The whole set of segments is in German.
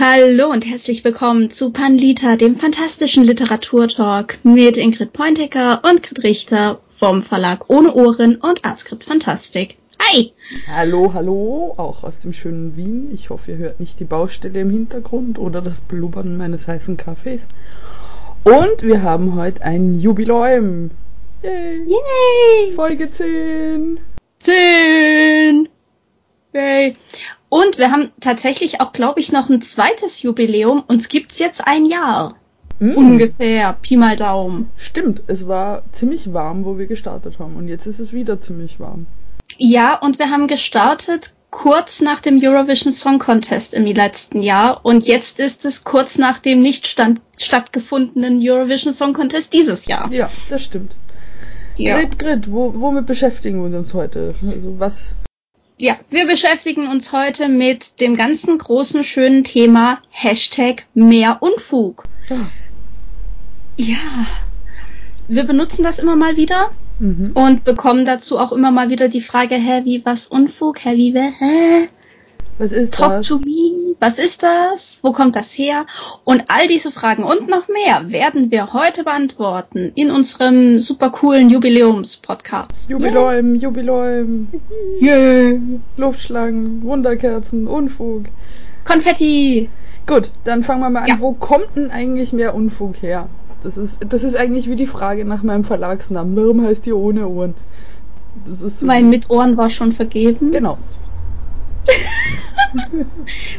Hallo und herzlich willkommen zu Panlita, dem fantastischen Literaturtalk mit Ingrid Pointecker und Grit Richter vom Verlag Ohne Ohren und Artskript Fantastik. Hi! Hallo, hallo, auch aus dem schönen Wien. Ich hoffe, ihr hört nicht die Baustelle im Hintergrund oder das Blubbern meines heißen Kaffees. Und wir haben heute ein Jubiläum. Yay! Yay! Folge 10! 10! Yay! Und wir haben tatsächlich auch, glaube ich, noch ein zweites Jubiläum. Uns gibt's jetzt ein Jahr. Mm. Ungefähr. Pi mal Daumen. Stimmt, es war ziemlich warm, wo wir gestartet haben. Und jetzt ist es wieder ziemlich warm. Ja, und wir haben gestartet kurz nach dem Eurovision Song Contest im letzten Jahr. Und jetzt ist es kurz nach dem nicht stand, stattgefundenen Eurovision Song Contest dieses Jahr. Ja, das stimmt. Ja. Grit, Grit, wo, womit beschäftigen wir uns heute? Also was? Ja, wir beschäftigen uns heute mit dem ganzen großen schönen Thema Hashtag mehr Unfug. Ja. Ja, wir benutzen das immer mal wieder Mhm. und bekommen dazu auch immer mal wieder die Frage, hä, wie was Unfug, hä, wie wer, hä? Was ist Talk das? to me, was ist das? Wo kommt das her? Und all diese Fragen und noch mehr werden wir heute beantworten in unserem super coolen Jubiläums-Podcast. Jubiläum, Jubiläum, Yeah. Luftschlangen, Wunderkerzen, Unfug. Konfetti! Gut, dann fangen wir mal an. Ja. Wo kommt denn eigentlich mehr Unfug her? Das ist, das ist eigentlich wie die Frage nach meinem Verlagsnamen. Warum heißt die ohne Ohren? Das ist so. Mein mit Ohren war schon vergeben. genau.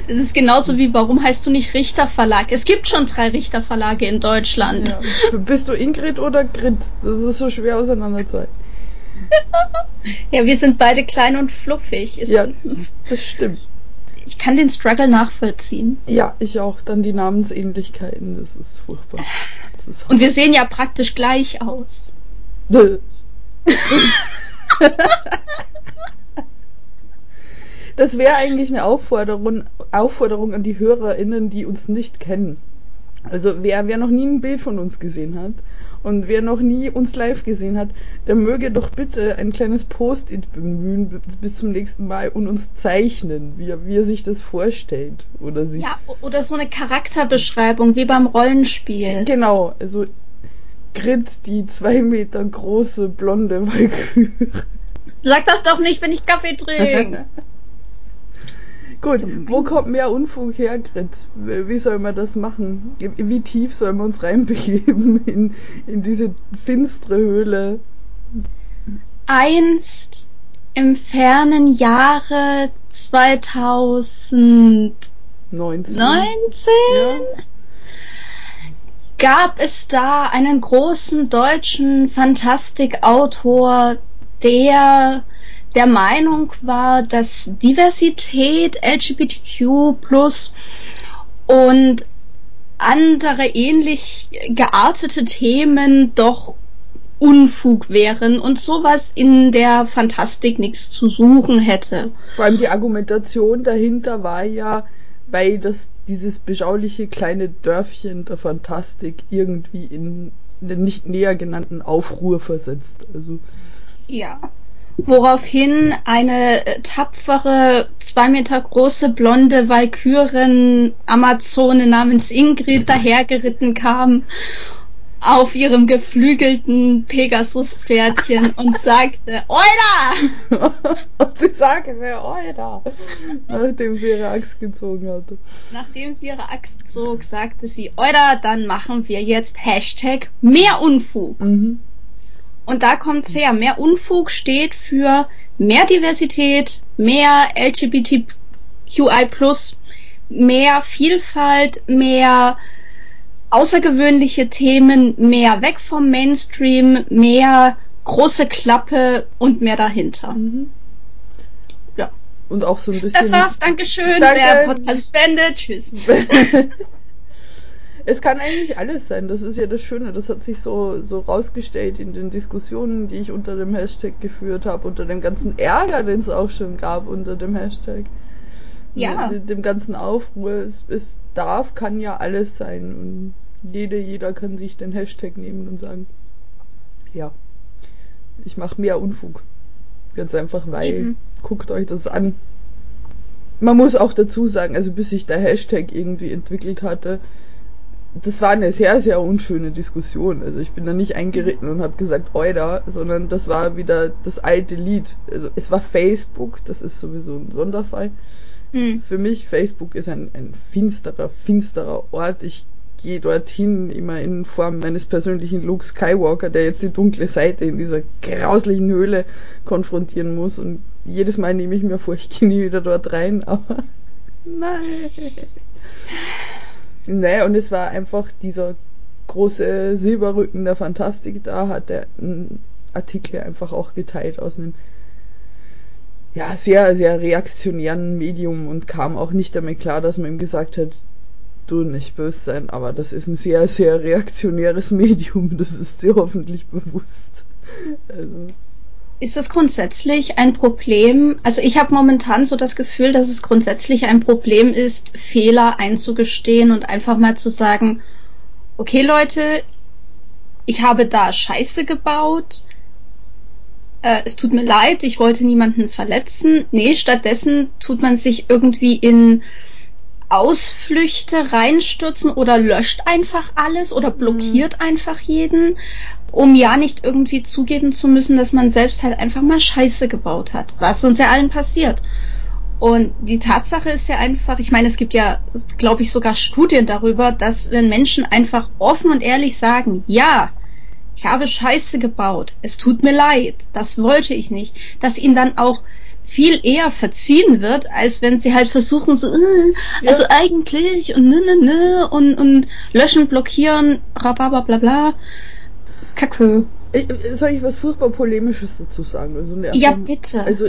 Das ist genauso wie, warum heißt du nicht Richter Verlag? Es gibt schon drei Richter Verlage in Deutschland. Ja. Bist du Ingrid oder Grit? Das ist so schwer auseinanderzuhalten. Ja, wir sind beide klein und fluffig. Es- Ja, das stimmt. Ich kann den Struggle nachvollziehen. Ja, ich auch. Dann die Namensähnlichkeiten. Das ist furchtbar. Das ist Und wir sehen ja praktisch gleich aus. Das wäre eigentlich eine Aufforderung, Aufforderung an die HörerInnen, die uns nicht kennen. Also wer, wer noch nie ein Bild von uns gesehen hat und wer noch nie uns live gesehen hat, der möge doch bitte ein kleines Post-it bemühen bis zum nächsten Mal und uns zeichnen, wie er, wie er sich das vorstellt. Oder sie. Ja, oder so eine Charakterbeschreibung, wie beim Rollenspiel. Genau, also Grit, die zwei Meter große blonde Walküre. Sag das doch nicht, wenn ich Kaffee trinke. Gut, wo kommt mehr Unfug her, Grit? Wie soll man das machen? Wie tief sollen wir uns reinbegeben in, in diese finstere Höhle? Einst im fernen Jahre 2019 19. Ja. gab es da einen großen deutschen Fantastikautor, der der Meinung war, dass Diversität, LGBTQ und andere ähnlich geartete Themen doch Unfug wären und sowas in der Fantastik nichts zu suchen hätte. Vor allem die Argumentation dahinter war ja, weil das dieses beschauliche kleine Dörfchen der Fantastik irgendwie in den nicht näher genannten Aufruhr versetzt. Also Ja. Woraufhin eine äh, tapfere, zwei Meter große, blonde Walküren-Amazone namens Ingrid dahergeritten kam auf ihrem geflügelten Pegasus-Pferdchen und sagte, Oida! und sie sagte, Euer, nachdem sie ihre Axt gezogen hatte. Nachdem sie ihre Axt zog, sagte sie, Oida, dann machen wir jetzt Hashtag mehr Unfug. Mhm. Und da kommt's her. Mehr Unfug steht für mehr Diversität, mehr LGBTQI+, mehr Vielfalt, mehr außergewöhnliche Themen, mehr weg vom Mainstream, mehr große Klappe und mehr dahinter. Mhm. Ja. Und auch so ein bisschen. Das war's, Dankeschön. Danke. Der Podcast ist beendet. Tschüss. es kann eigentlich alles sein, das ist ja das Schöne. Das hat sich so, so rausgestellt in den Diskussionen, die ich unter dem Hashtag geführt habe, unter dem ganzen Ärger, den es auch schon gab unter dem Hashtag. Ja. Mit dem ganzen Aufruhr. Es, es darf, kann ja alles sein. Und jede, jeder kann sich den Hashtag nehmen und sagen, ja, ich mache mehr Unfug. Ganz einfach, weil, Eben. guckt euch das an. man muss auch dazu sagen, also bis sich der Hashtag irgendwie entwickelt hatte, das war eine sehr, sehr unschöne Diskussion. Also ich bin da nicht eingeritten und habe gesagt, Euda, sondern das war wieder das alte Lied. Also es war Facebook, das ist sowieso ein Sonderfall. Mhm. Für mich, Facebook ist ein, ein finsterer, finsterer Ort. Ich gehe dorthin immer in Form meines persönlichen Luke Skywalker, der jetzt die dunkle Seite in dieser grauslichen Höhle konfrontieren muss. Und jedes Mal nehme ich mir vor, ich gehe nie wieder dort rein, aber nein. Naja, und es war einfach dieser große Silberrücken der Fantastik, da hat er einen Artikel einfach auch geteilt aus einem ja, sehr, sehr reaktionären Medium und kam auch nicht damit klar, dass man ihm gesagt hat, du nicht böse sein, aber das ist ein sehr, sehr reaktionäres Medium, das ist dir hoffentlich bewusst. Also. Ist das grundsätzlich ein Problem? Also ich habe momentan so das Gefühl, dass es grundsätzlich ein Problem ist, Fehler einzugestehen und einfach mal zu sagen, okay Leute, ich habe da Scheiße gebaut, äh, es tut mir leid, ich wollte niemanden verletzen. Nee, stattdessen tut man sich irgendwie in Ausflüchte reinstürzen oder löscht einfach alles oder blockiert mhm. einfach jeden, um ja nicht irgendwie zugeben zu müssen, dass man selbst halt einfach mal Scheiße gebaut hat, was uns ja allen passiert. Und die Tatsache ist ja einfach, ich meine, es gibt ja, glaube ich, sogar Studien darüber, dass wenn Menschen einfach offen und ehrlich sagen, ja, ich habe Scheiße gebaut, es tut mir leid, das wollte ich nicht, dass ihnen dann auch viel eher verziehen wird, als wenn sie halt versuchen, so, äh, ja. also eigentlich und ne, ne, ne und, und löschen, blockieren, rababa, bla, bla. Kacke. Soll ich was furchtbar Polemisches dazu sagen? Also ja, bitte. Also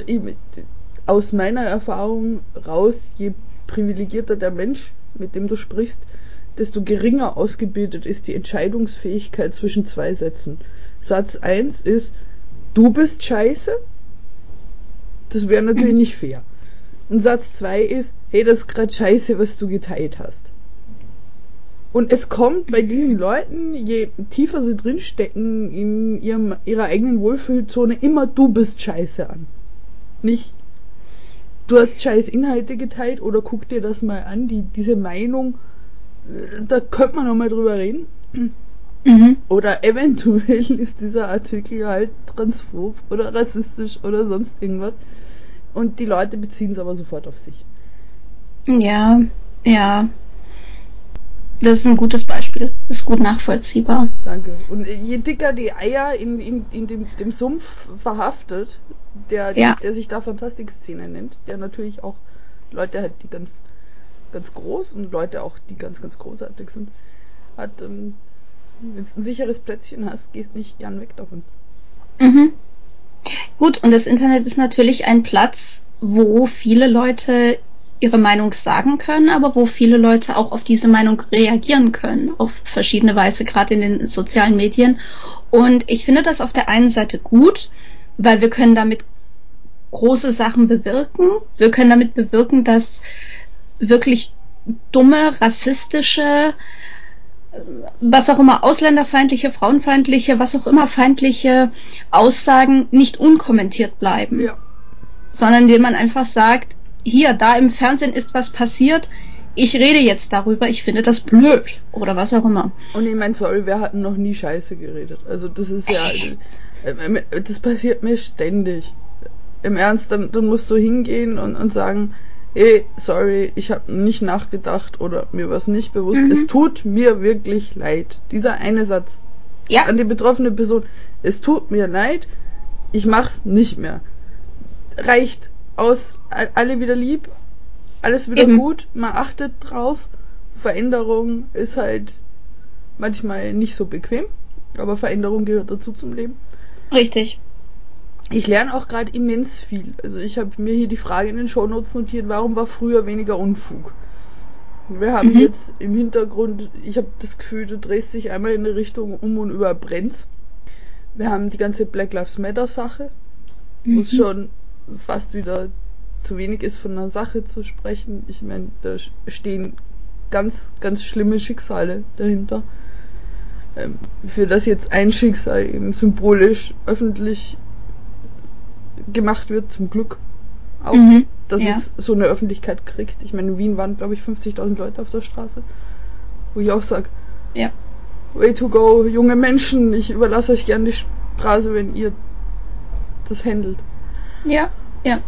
aus meiner Erfahrung raus, je privilegierter der Mensch, mit dem du sprichst, desto geringer ausgebildet ist die Entscheidungsfähigkeit zwischen zwei Sätzen. Satz 1 ist, du bist scheiße das wäre natürlich nicht fair. Und Satz 2 ist, hey, das ist gerade scheiße, was du geteilt hast. Und es kommt bei diesen Leuten, je tiefer sie drinstecken in ihrem, ihrer eigenen Wohlfühlzone, immer du bist scheiße an. Nicht, du hast scheiß Inhalte geteilt oder guck dir das mal an, die, diese Meinung, äh, da könnte man nochmal drüber reden. Mhm. Oder eventuell ist dieser Artikel halt transphob oder rassistisch oder sonst irgendwas. Und die Leute beziehen es aber sofort auf sich. Ja, ja. Das ist ein gutes Beispiel. Das ist gut nachvollziehbar. Danke. Und je dicker die Eier in, in, in dem, dem Sumpf verhaftet, der, ja. der sich da Fantastik-Szene nennt, der natürlich auch Leute hat, die ganz, ganz groß und Leute auch, die ganz, ganz großartig sind, hat, ähm, wenn du ein sicheres Plätzchen hast, gehst nicht gern weg davon. Mhm. Gut, und das Internet ist natürlich ein Platz, wo viele Leute ihre Meinung sagen können, aber wo viele Leute auch auf diese Meinung reagieren können, auf verschiedene Weise, gerade in den sozialen Medien. Und ich finde das auf der einen Seite gut, weil wir können damit große Sachen bewirken. Wir können damit bewirken, dass wirklich dumme, rassistische, was auch immer ausländerfeindliche, frauenfeindliche, was auch immer feindliche Aussagen nicht unkommentiert bleiben. Ja. Sondern indem man einfach sagt, hier, da im Fernsehen ist was passiert, ich rede jetzt darüber, ich finde das blöd oder was auch immer. Und ich meine, sorry, wir hatten noch nie Scheiße geredet. Also das ist ja, das, äh, das passiert mir ständig. Im Ernst, dann, dann musst du hingehen und, und sagen, ey, sorry, ich habe nicht nachgedacht oder mir was nicht bewusst. Mhm. Es tut mir wirklich leid. Dieser eine Satz ja. an die betroffene Person. Es tut mir leid, ich mach's nicht mehr. Reicht aus, alle wieder lieb, alles wieder Eben. gut, man achtet drauf. Veränderung ist halt manchmal nicht so bequem, aber Veränderung gehört dazu zum Leben. Richtig ich lerne auch gerade immens viel. Also ich habe mir hier die Frage in den Shownotes notiert, warum war früher weniger Unfug? Wir haben mhm. jetzt im Hintergrund, ich habe das Gefühl, du drehst dich einmal in eine Richtung um und überbrennst. Wir haben die ganze Black Lives Matter Sache, mhm. wo es schon fast wieder zu wenig ist, von einer Sache zu sprechen. Ich meine, da stehen ganz, ganz schlimme Schicksale dahinter. Ähm, für das jetzt ein Schicksal eben symbolisch öffentlich gemacht wird, zum Glück auch. Mhm. dass Ja. es so eine Öffentlichkeit kriegt. Ich meine, in Wien waren, glaube ich, 50.000 Leute auf der Straße. Wo ich auch sag, Ja. way to go, junge Menschen, ich überlasse euch gern die Straße, wenn ihr das handelt. Ja. Ja.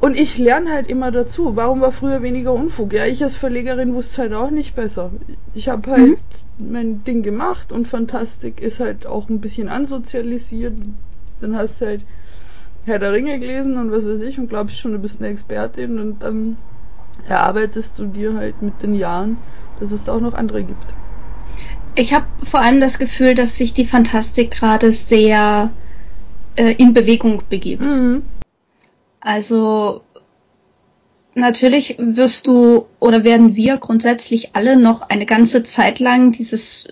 Und ich lerne halt immer dazu. Warum war früher weniger Unfug? Ja, ich als Verlegerin wusste halt auch nicht besser. Ich habe halt mein Ding gemacht und Fantastik ist halt auch ein bisschen ansozialisiert. Dann hast du halt Herr der Ringe gelesen und was weiß ich und glaubst schon, du bist eine Expertin und dann erarbeitest du dir halt mit den Jahren, dass es da auch noch andere gibt. Ich habe vor allem das Gefühl, dass sich die Fantastik gerade sehr äh, in Bewegung begibt. Mhm. Also natürlich wirst du oder werden wir grundsätzlich alle noch eine ganze Zeit lang dieses,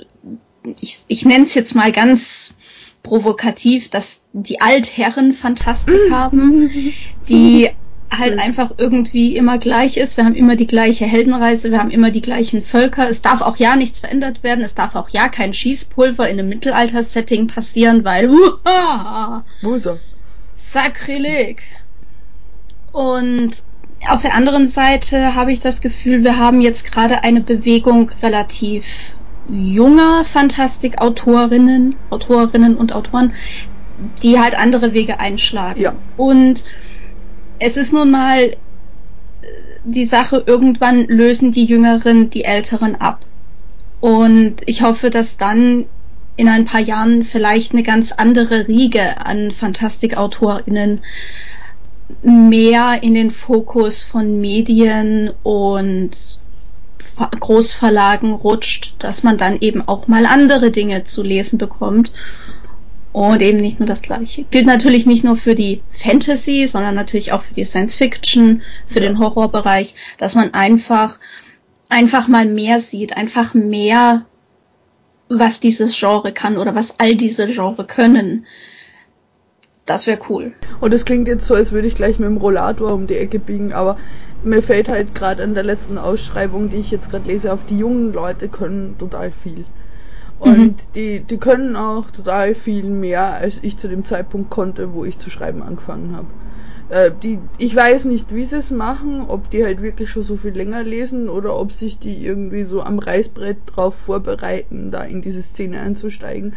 ich, ich nenne es jetzt mal ganz provokativ, dass die Altherren Fantastik haben, die halt einfach irgendwie immer gleich ist. Wir haben immer die gleiche Heldenreise, wir haben immer die gleichen Völker. Es darf auch ja nichts verändert werden, es darf auch ja kein Schießpulver in einem Mittelalter-Setting passieren, weil Wo ist er? Sakrileg. Und auf der anderen Seite habe ich das Gefühl, wir haben jetzt gerade eine Bewegung relativ junger Fantastikautorinnen, Autorinnen und Autoren, die halt andere Wege einschlagen. Ja. Und es ist nun mal äh, die Sache, irgendwann lösen die Jüngeren die Älteren ab. Und ich hoffe, dass dann in ein paar Jahren vielleicht eine ganz andere Riege an Fantastikautorinnen mehr in den Fokus von Medien und Ver- Großverlagen rutscht, dass man dann eben auch mal andere Dinge zu lesen bekommt und eben nicht nur das Gleiche. Gilt natürlich nicht nur für die Fantasy, sondern natürlich auch für die Science Fiction, für Ja. den Horrorbereich, dass man einfach einfach mal mehr sieht, einfach mehr was dieses Genre kann oder was all diese Genre können. Das wäre cool. Und es klingt jetzt so, als würde ich gleich mit dem Rollator um die Ecke biegen, aber mir fällt halt gerade an der letzten Ausschreibung, die ich jetzt gerade lese, auf die jungen Leute können total viel. Und Mhm. die, die können auch total viel mehr, als ich zu dem Zeitpunkt konnte, wo ich zu schreiben angefangen habe. Äh, die, ich weiß nicht, wie sie es machen, ob die halt wirklich schon so viel länger lesen oder ob sich die irgendwie so am Reißbrett drauf vorbereiten, da in diese Szene einzusteigen.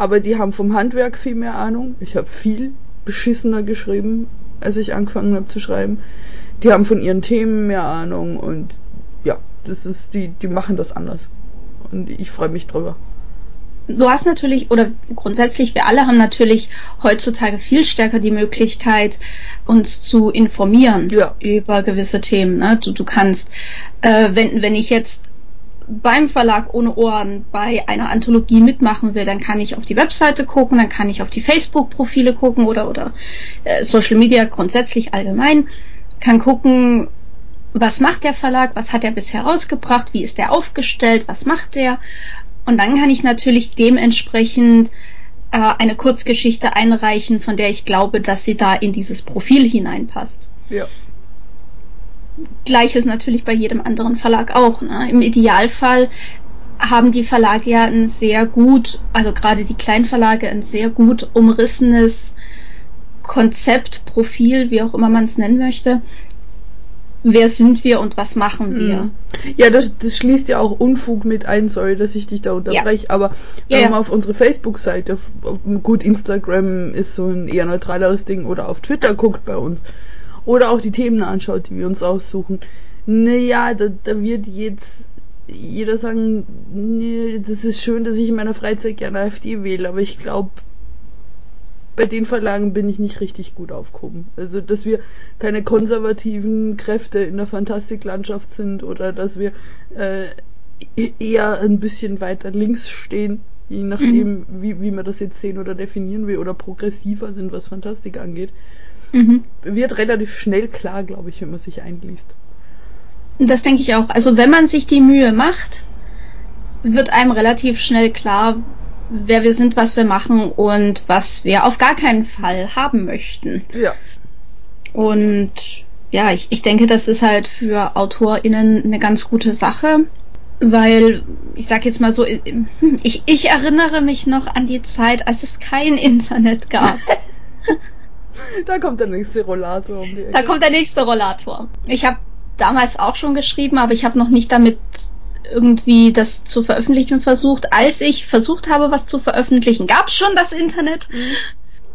Aber die haben vom Handwerk viel mehr Ahnung. Ich habe viel beschissener geschrieben, als ich angefangen habe zu schreiben. Die haben von ihren Themen mehr Ahnung und ja, das ist die, die machen das anders. Und ich freue mich drüber. du hast natürlich, oder grundsätzlich, wir alle haben natürlich heutzutage viel stärker die Möglichkeit, uns zu informieren Ja. über gewisse Themen. Ne? Du, du kannst, äh, wenn, wenn ich jetzt beim Verlag ohne Ohren bei einer Anthologie mitmachen will, dann kann ich auf die Webseite gucken, dann kann ich auf die Facebook-Profile gucken oder, oder äh, Social Media grundsätzlich allgemein, kann gucken, was macht der Verlag, was hat er bisher rausgebracht, wie ist der aufgestellt, was macht der und dann kann ich natürlich dementsprechend äh, eine Kurzgeschichte einreichen, von der ich glaube, dass sie da in dieses Profil hineinpasst. Ja. Gleiches natürlich bei jedem anderen Verlag auch. Ne? Im Idealfall haben die Verlage ja ein sehr gut, also gerade die Kleinverlage, ein sehr gut umrissenes Konzept, Profil, wie auch immer man es nennen möchte. Wer sind wir und was machen wir? Mhm. Ja, das, das schließt ja auch Unfug mit ein, sorry, dass ich dich da unterbreche, aber Ja, wenn ja. man auf unsere Facebook-Seite, gut, Instagram ist so ein eher neutraleres Ding, oder auf Twitter guckt bei uns, oder auch die Themen anschaut, die wir uns aussuchen, naja, da, da wird jetzt jeder sagen, nee, das ist schön, dass ich in meiner Freizeit gerne AfD wähle, aber ich glaube, bei den Verlagen bin ich nicht richtig gut aufgehoben. Also, dass wir keine konservativen Kräfte in der Fantastiklandschaft sind oder dass wir äh, eher ein bisschen weiter links stehen, je nachdem, wie, wie man das jetzt sehen oder definieren will, oder progressiver sind, was Fantastik angeht, Mhm. wird relativ schnell klar, glaube ich, wenn man sich einliest. Das denke ich auch. Also wenn man sich die Mühe macht, wird einem relativ schnell klar, wer wir sind, was wir machen und was wir auf gar keinen Fall haben möchten. Ja. Und ja, ich, ich denke, das ist halt für AutorInnen eine ganz gute Sache, weil ich sag jetzt mal so, ich, ich erinnere mich noch an die Zeit, als es kein Internet gab. da kommt der nächste Rollator um die Ecke. Da kommt der nächste Rollator. Ich habe damals auch schon geschrieben, aber ich habe noch nicht damit irgendwie das zu veröffentlichen versucht. Als ich versucht habe, was zu veröffentlichen, gab es schon das Internet. Mhm.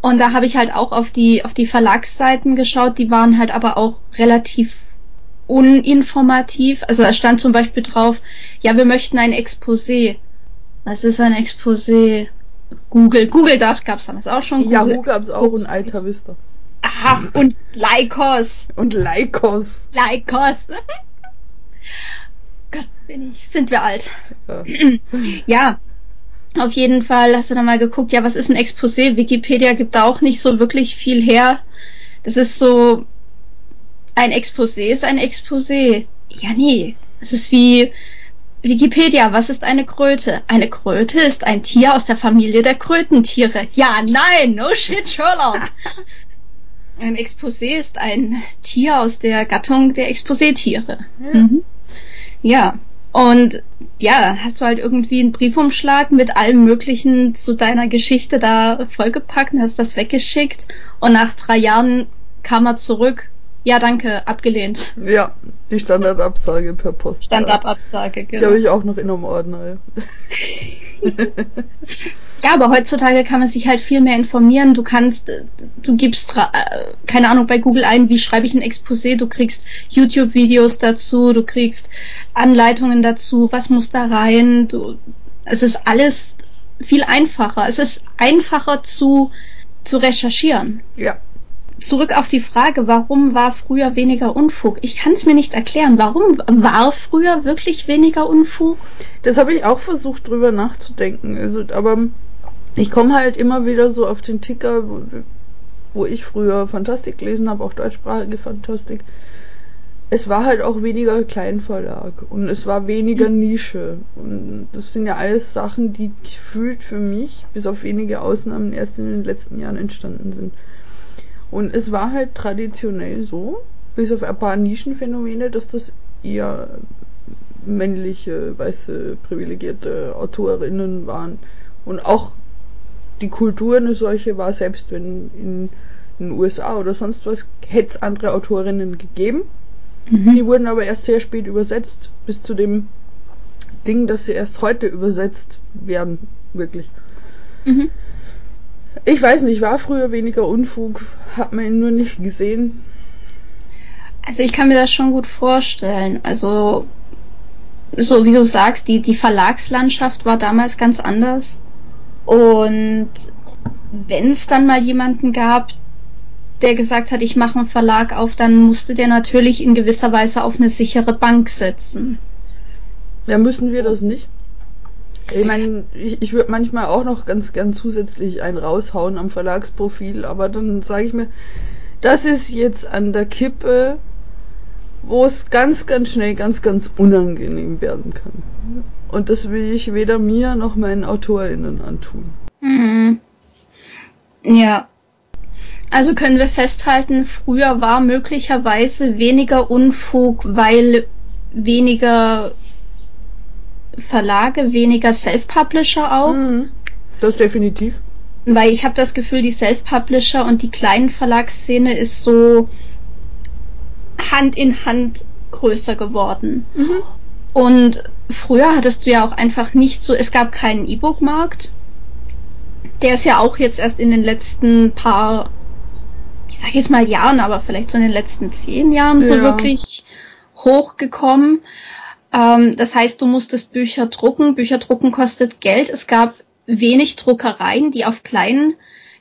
Und da habe ich halt auch auf die, auf die Verlagsseiten geschaut, die waren halt aber auch relativ uninformativ. Also da stand zum Beispiel drauf, ja, wir möchten ein Exposé. Was ist ein Exposé? Google. Google Daft gab es damals auch schon. Google. Yahoo gab es auch und Alta Vista. Aha, und Lycos. Und Lycos. Lycos. Gott, bin ich, sind wir alt. Ja. ja, auf jeden Fall hast du da mal geguckt, ja, was ist ein Exposé? Wikipedia gibt da auch nicht so wirklich viel her. Das ist so, ein Exposé ist ein Exposé. Ja, nee. Es ist wie Wikipedia, was ist eine Kröte? Eine Kröte ist ein Tier aus der Familie der Krötentiere. Ja, nein, no shit, Sherlock. Ein Exposé ist ein Tier aus der Gattung der Exposé-Tiere. Ja. Mhm. ja. Und ja, hast du halt irgendwie einen Briefumschlag mit allem Möglichen zu deiner Geschichte da vollgepackt und hast das weggeschickt. Und nach drei Jahren kam er zurück. Ja, danke, abgelehnt. Ja, die Standardabsage per Post. Standardabsage, genau. Die habe ich auch noch in einem Ordner. ja, aber heutzutage kann man sich halt viel mehr informieren. Du kannst, du gibst, äh, keine Ahnung, bei Google ein, wie schreibe ich ein Exposé, du kriegst YouTube-Videos dazu, du kriegst Anleitungen dazu, was muss da rein, du, es ist alles viel einfacher. Es ist einfacher zu, zu recherchieren. Ja, zurück auf die Frage, warum war früher weniger Unfug? Ich kann es mir nicht erklären. Warum war früher wirklich weniger Unfug? Das habe ich auch versucht drüber nachzudenken. Also, aber ich komme halt immer wieder so auf den Ticker, wo, wo ich früher Fantastik gelesen habe, auch deutschsprachige Fantastik. Es war halt auch weniger Kleinverlag und es war weniger mhm. Nische. Und das sind ja alles Sachen, die gefühlt für mich, bis auf wenige Ausnahmen, erst in den letzten Jahren entstanden sind. Und es war halt traditionell so, bis auf ein paar Nischenphänomene, dass das eher männliche, weiße, privilegierte Autorinnen waren. Und auch die Kultur eine solche war, selbst wenn in den USA oder sonst was, hätte es andere Autorinnen gegeben. Mhm. Die wurden aber erst sehr spät übersetzt, bis zu dem Ding, dass sie erst heute übersetzt werden, wirklich. Mhm. Ich weiß nicht, war früher weniger Unfug, hat man ihn nur nicht gesehen. Also ich kann mir das schon gut vorstellen. Also so wie du sagst, die, die Verlagslandschaft war damals ganz anders. Und wenn es dann mal jemanden gab, der gesagt hat, ich mache einen Verlag auf, dann musste der natürlich in gewisser Weise auf eine sichere Bank setzen. Ja, müssen wir das nicht? Ich meine, ich, ich würde manchmal auch noch ganz gern zusätzlich einen raushauen am Verlagsprofil, aber dann sage ich mir, das ist jetzt an der Kippe, wo es ganz, ganz schnell ganz, ganz unangenehm werden kann. Und das will ich weder mir noch meinen AutorInnen antun. Mhm. Ja. Also können wir festhalten, früher war möglicherweise weniger Unfug, weil weniger Verlage, weniger Self-Publisher auch. Mhm. Das definitiv. Weil ich habe das Gefühl, die Self-Publisher und die kleinen Verlagsszene ist so Hand in Hand größer geworden. Mhm. Und früher hattest du ja auch einfach nicht so, es gab keinen E-Book-Markt. Der ist ja auch jetzt erst in den letzten paar, ich sage jetzt mal Jahren, aber vielleicht so in den letzten zehn Jahren ja. so wirklich hochgekommen. Ähm, das heißt, du musstest Bücher drucken. Bücher drucken kostet Geld. Es gab wenig Druckereien, die auf kleinen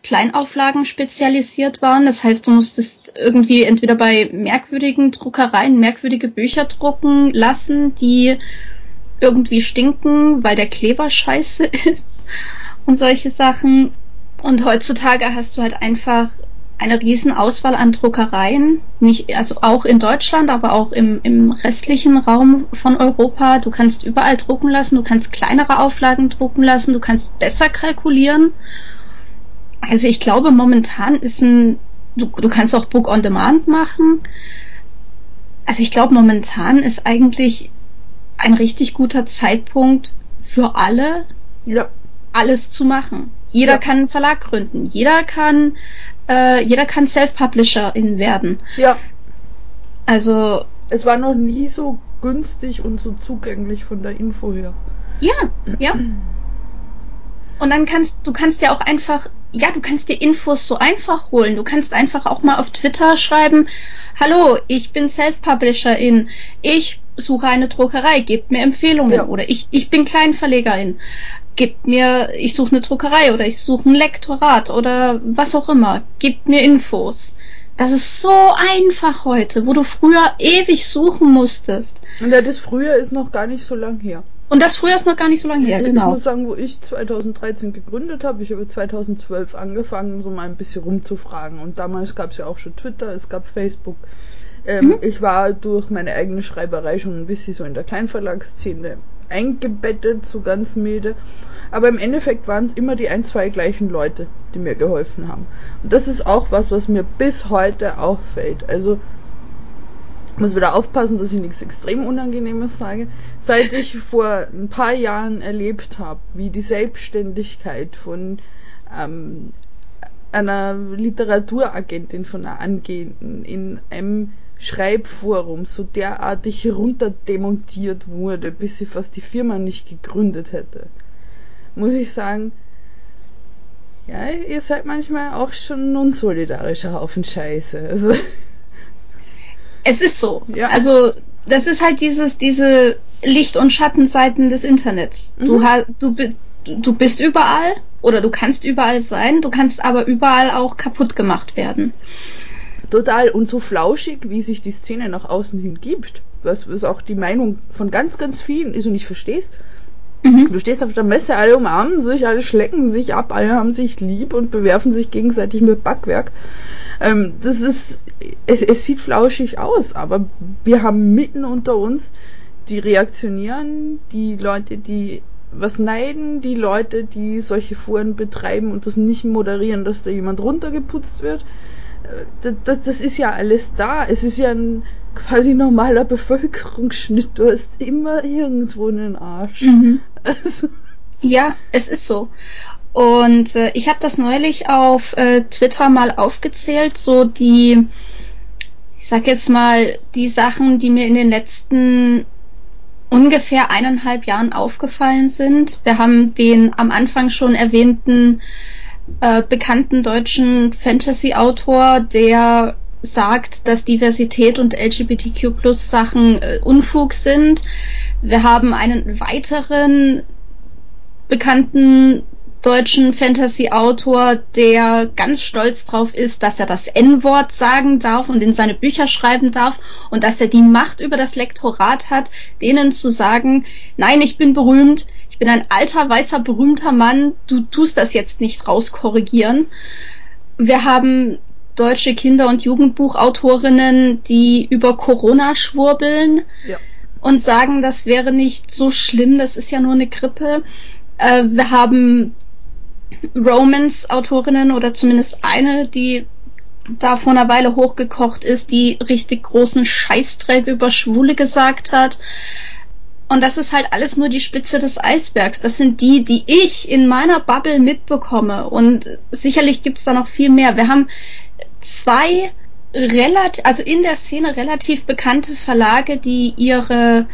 Kleinauflagen spezialisiert waren. Das heißt, du musstest irgendwie entweder bei merkwürdigen Druckereien merkwürdige Bücher drucken lassen, die irgendwie stinken, weil der Kleber scheiße ist und solche Sachen. Und heutzutage hast du halt einfach eine riesen Auswahl an Druckereien, nicht, also auch in Deutschland, aber auch im, im restlichen Raum von Europa. Du kannst überall drucken lassen, du kannst kleinere Auflagen drucken lassen, du kannst besser kalkulieren. Also ich glaube, momentan ist ein, du, du kannst auch Book on Demand machen. Also ich glaube, momentan ist eigentlich ein richtig guter Zeitpunkt für alle, ja. alles zu machen. Jeder ja. kann einen Verlag gründen. Jeder kann äh, jeder kann Self-Publisherin werden. Ja. Also. Es war noch nie so günstig und so zugänglich von der Info her. Ja, ja. Und dann kannst du kannst ja auch einfach, ja, du kannst dir Infos so einfach holen. Du kannst einfach auch mal auf Twitter schreiben, hallo, ich bin Self-Publisherin, ich suche eine Druckerei, gebt mir Empfehlungen. Ja. Oder ich, ich bin Kleinverlegerin, gebt mir, ich suche eine Druckerei oder ich suche ein Lektorat oder was auch immer, gebt mir Infos. Das ist so einfach heute, wo du früher ewig suchen musstest. Und ja, das früher ist noch gar nicht so lang her. Und das früher ist noch gar nicht so lange her, genau. Ich muss sagen, wo ich 2013 gegründet habe, ich habe 2012 angefangen, so mal ein bisschen rumzufragen. Und damals gab es ja auch schon Twitter, es gab Facebook. Ähm, mhm. Ich war durch meine eigene Schreiberei schon ein bisschen so in der Kleinverlagsszene eingebettet, so ganz milde. Aber im Endeffekt waren es immer die ein, zwei gleichen Leute, die mir geholfen haben. Und das ist auch was, was mir bis heute auffällt. Also muss wieder aufpassen, dass ich nichts extrem Unangenehmes sage. Seit ich vor ein paar Jahren erlebt habe, wie die Selbstständigkeit von ähm, einer Literaturagentin, von einer Angehenden in einem Schreibforum so derartig herunterdemontiert wurde, bis sie fast die Firma nicht gegründet hätte, muss ich sagen, ja, ihr seid manchmal auch schon ein unsolidarischer Haufen Scheiße. Also. Es ist so. Ja. Also, das ist halt dieses, diese Licht- und Schattenseiten des Internets. Mhm. Du, du, du bist überall oder du kannst überall sein, du kannst aber überall auch kaputt gemacht werden. Total. Und so flauschig, wie sich die Szene nach außen hin gibt, was, was auch die Meinung von ganz, ganz vielen ist und ich versteh's. Mhm. Du stehst auf der Messe, alle umarmen sich, alle schlecken sich ab, alle haben sich lieb und bewerfen sich gegenseitig mit Backwerk. Ähm, das ist, es, es sieht flauschig aus, aber wir haben mitten unter uns die reaktionieren, die Leute, die was neiden, die Leute, die solche Foren betreiben und das nicht moderieren, dass da jemand runtergeputzt wird das, das ist ja alles da. Es ist ja ein quasi normaler Bevölkerungsschnitt. Du hast immer irgendwo einen Arsch. Mhm. Also. Ja, es ist so. Und äh, ich habe das neulich auf äh, Twitter mal aufgezählt, so die, ich sag jetzt mal, die Sachen, die mir in den letzten ungefähr eineinhalb Jahren aufgefallen sind. Wir haben den am Anfang schon erwähnten äh, bekannten deutschen Fantasy-Autor, der sagt, dass Diversität und LGBTQ plus Sachen äh, Unfug sind. Wir haben einen weiteren bekannten deutschen Fantasy-Autor, der ganz stolz drauf ist, dass er das N-Wort sagen darf und in seine Bücher schreiben darf und dass er die Macht über das Lektorat hat, denen zu sagen, nein, ich bin berühmt, ich bin ein alter, weißer, berühmter Mann, du tust das jetzt nicht rauskorrigieren. Wir haben deutsche Kinder- und Jugendbuchautorinnen, die über Corona schwurbeln ja. und sagen, das wäre nicht so schlimm, das ist ja nur eine Grippe. Äh, wir haben Romance-Autorinnen oder zumindest eine, die da vor einer Weile hochgekocht ist, die richtig großen Scheißdreck über Schwule gesagt hat. Und das ist halt alles nur die Spitze des Eisbergs. Das sind die, die ich in meiner Bubble mitbekomme. Und sicherlich gibt es da noch viel mehr. Wir haben zwei relativ, also in der Szene relativ bekannte Verlage, die ihre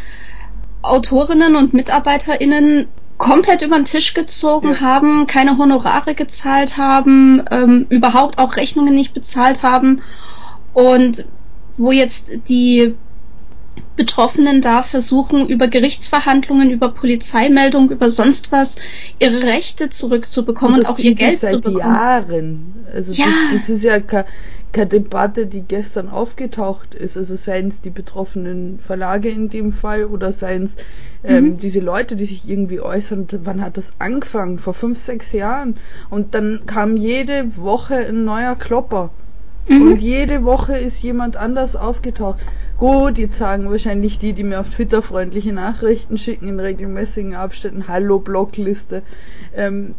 Autorinnen und MitarbeiterInnen komplett über den Tisch gezogen ja. haben, keine Honorare gezahlt haben, ähm, überhaupt auch Rechnungen nicht bezahlt haben und wo jetzt die Betroffenen da versuchen, über Gerichtsverhandlungen, über Polizeimeldungen, über sonst was ihre Rechte zurückzubekommen und, und auch ihr Geld seit zu bekommen. Jahren. Also ja. das, das ist ja keine, keine Debatte, die gestern aufgetaucht ist. Also seien es die betroffenen Verlage in dem Fall oder seien es ähm, mhm. diese Leute, die sich irgendwie äußern. Wann hat das angefangen? Vor fünf, sechs Jahren. Und dann kam jede Woche ein neuer Klopper. Mhm. Und jede Woche ist jemand anders aufgetaucht. Gut, jetzt sagen wahrscheinlich die, die mir auf Twitter freundliche Nachrichten schicken in regelmäßigen Abständen, Hallo Blockliste. Ähm,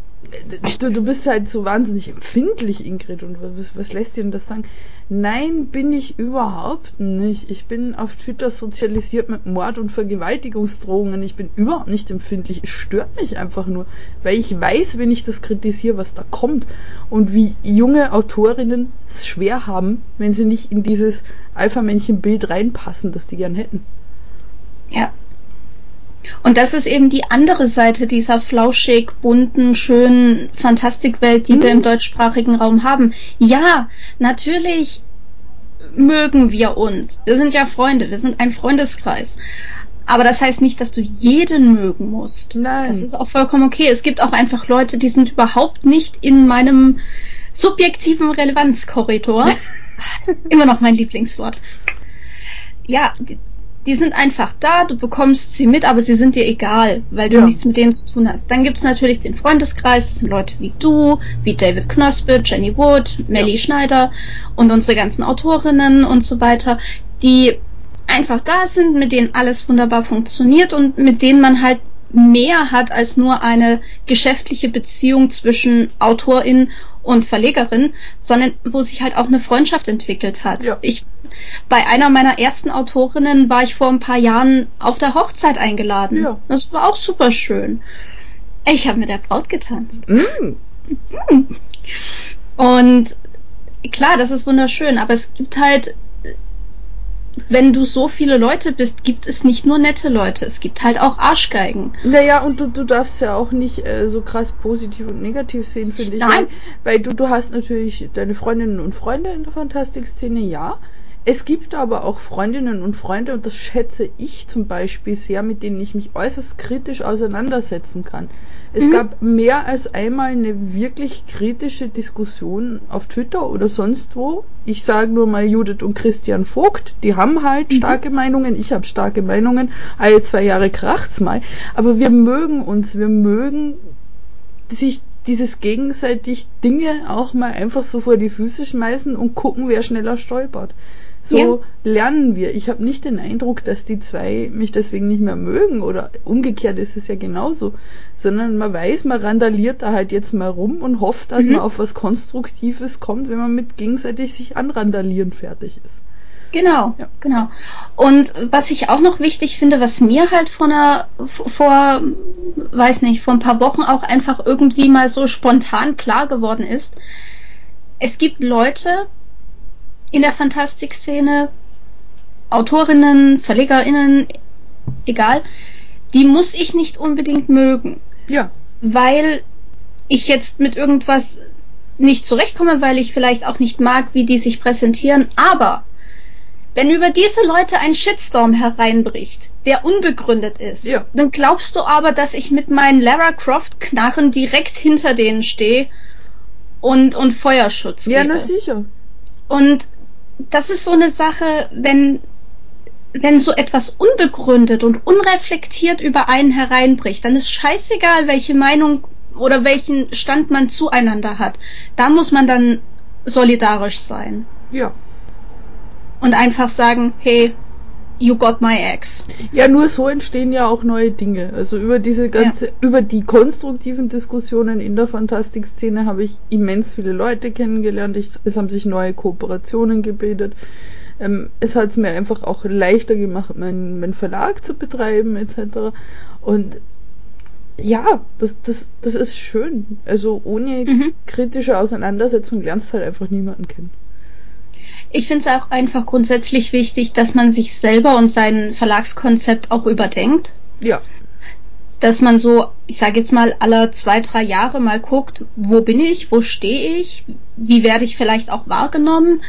du, du bist halt so wahnsinnig empfindlich, Ingrid, und was, was lässt dir denn das sagen? Nein, bin ich überhaupt nicht. Ich bin auf Twitter sozialisiert mit Mord- und Vergewaltigungsdrohungen. Ich bin überhaupt nicht empfindlich. Es stört mich einfach nur, weil ich weiß, wenn ich das kritisiere, was da kommt und wie junge Autorinnen es schwer haben, wenn sie nicht in dieses Alpha-Männchen-Bild reinpassen, das die gern hätten. Ja, und das ist eben die andere Seite dieser flauschig, bunten, schönen Fantastikwelt, die mhm. wir im deutschsprachigen Raum haben. Ja, natürlich mögen wir uns. Wir sind ja Freunde, wir sind ein Freundeskreis. Aber das heißt nicht, dass du jeden mögen musst. Nein. Das ist auch vollkommen okay. Es gibt auch einfach Leute, die sind überhaupt nicht in meinem subjektiven Relevanzkorridor. immer noch mein Lieblingswort. Ja, die sind einfach da, du bekommst sie mit, aber sie sind dir egal, weil du ja. nichts mit denen zu tun hast. Dann gibt's natürlich den Freundeskreis, das sind Leute wie du, wie David Knospit, Jenny Wood, Melly ja. Schneider und unsere ganzen Autorinnen und so weiter, die einfach da sind, mit denen alles wunderbar funktioniert und mit denen man halt mehr hat als nur eine geschäftliche Beziehung zwischen Autorin und Verlegerin, sondern wo sich halt auch eine Freundschaft entwickelt hat. Ja. Ich bei einer meiner ersten Autorinnen war ich vor ein paar Jahren auf der Hochzeit eingeladen. Ja. Das war auch super schön. Ich habe mit der Braut getanzt. Mm. Und klar, das ist wunderschön, aber es gibt halt wenn du so viele Leute bist, gibt es nicht nur nette Leute, es gibt halt auch Arschgeigen. Naja, und du, du darfst ja auch nicht äh, so krass positiv und negativ sehen, finde ich. Nein. Weil, weil du, du hast natürlich deine Freundinnen und Freunde in der Fantastikszene, ja. Es gibt aber auch Freundinnen und Freunde, und das schätze ich zum Beispiel sehr, mit denen ich mich äußerst kritisch auseinandersetzen kann. Es mhm. gab mehr als einmal eine wirklich kritische Diskussion auf Twitter oder sonst wo. Ich sage nur mal Judith und Christian Vogt, die haben halt mhm. starke Meinungen, ich habe starke Meinungen, alle zwei Jahre kracht's mal. Aber wir mögen uns, wir mögen sich dieses gegenseitig Dinge auch mal einfach so vor die Füße schmeißen und gucken, wer schneller stolpert. So ja. lernen wir. Ich habe nicht den Eindruck, dass die zwei mich deswegen nicht mehr mögen oder umgekehrt ist es ja genauso, sondern man weiß, man randaliert da halt jetzt mal rum und hofft, dass mhm. man auf was Konstruktives kommt, wenn man mit gegenseitig sich anrandalieren fertig ist. Genau, ja. genau. Und was ich auch noch wichtig finde, was mir halt vor einer, vor, weiß nicht, vor ein paar Wochen auch einfach irgendwie mal so spontan klar geworden ist, es gibt Leute, in der Fantastikszene, Autorinnen, VerlegerInnen, egal, die muss ich nicht unbedingt mögen. Ja. Weil ich jetzt mit irgendwas nicht zurechtkomme, weil ich vielleicht auch nicht mag, wie die sich präsentieren, aber wenn über diese Leute ein Shitstorm hereinbricht, der unbegründet ist, ja. dann glaubst du aber, dass ich mit meinen Lara Croft Knarren direkt hinter denen stehe und, und Feuerschutz Ja, na sicher. Und das ist so eine Sache, wenn, wenn so etwas unbegründet und unreflektiert über einen hereinbricht, dann ist scheißegal, welche Meinung oder welchen Stand man zueinander hat. Da muss man dann solidarisch sein. Ja. Und einfach sagen, hey, You got my ex. Ja, nur so entstehen ja auch neue Dinge. Also über diese ganze, ja. über die konstruktiven Diskussionen in der Fantastikszene habe ich immens viele Leute kennengelernt. Ich, es haben sich neue Kooperationen gebildet. Ähm, es hat es mir einfach auch leichter gemacht, meinen mein Verlag zu betreiben etc. Und ja, das, das, das ist schön. Also ohne mhm. kritische Auseinandersetzung lernst du halt einfach niemanden kennen. Ich finde es auch einfach grundsätzlich wichtig, dass man sich selber und sein Verlagskonzept auch überdenkt. Ja. Dass man so, ich sage jetzt mal, alle zwei, drei Jahre mal guckt, wo bin ich, wo stehe ich, wie werde ich vielleicht auch wahrgenommen,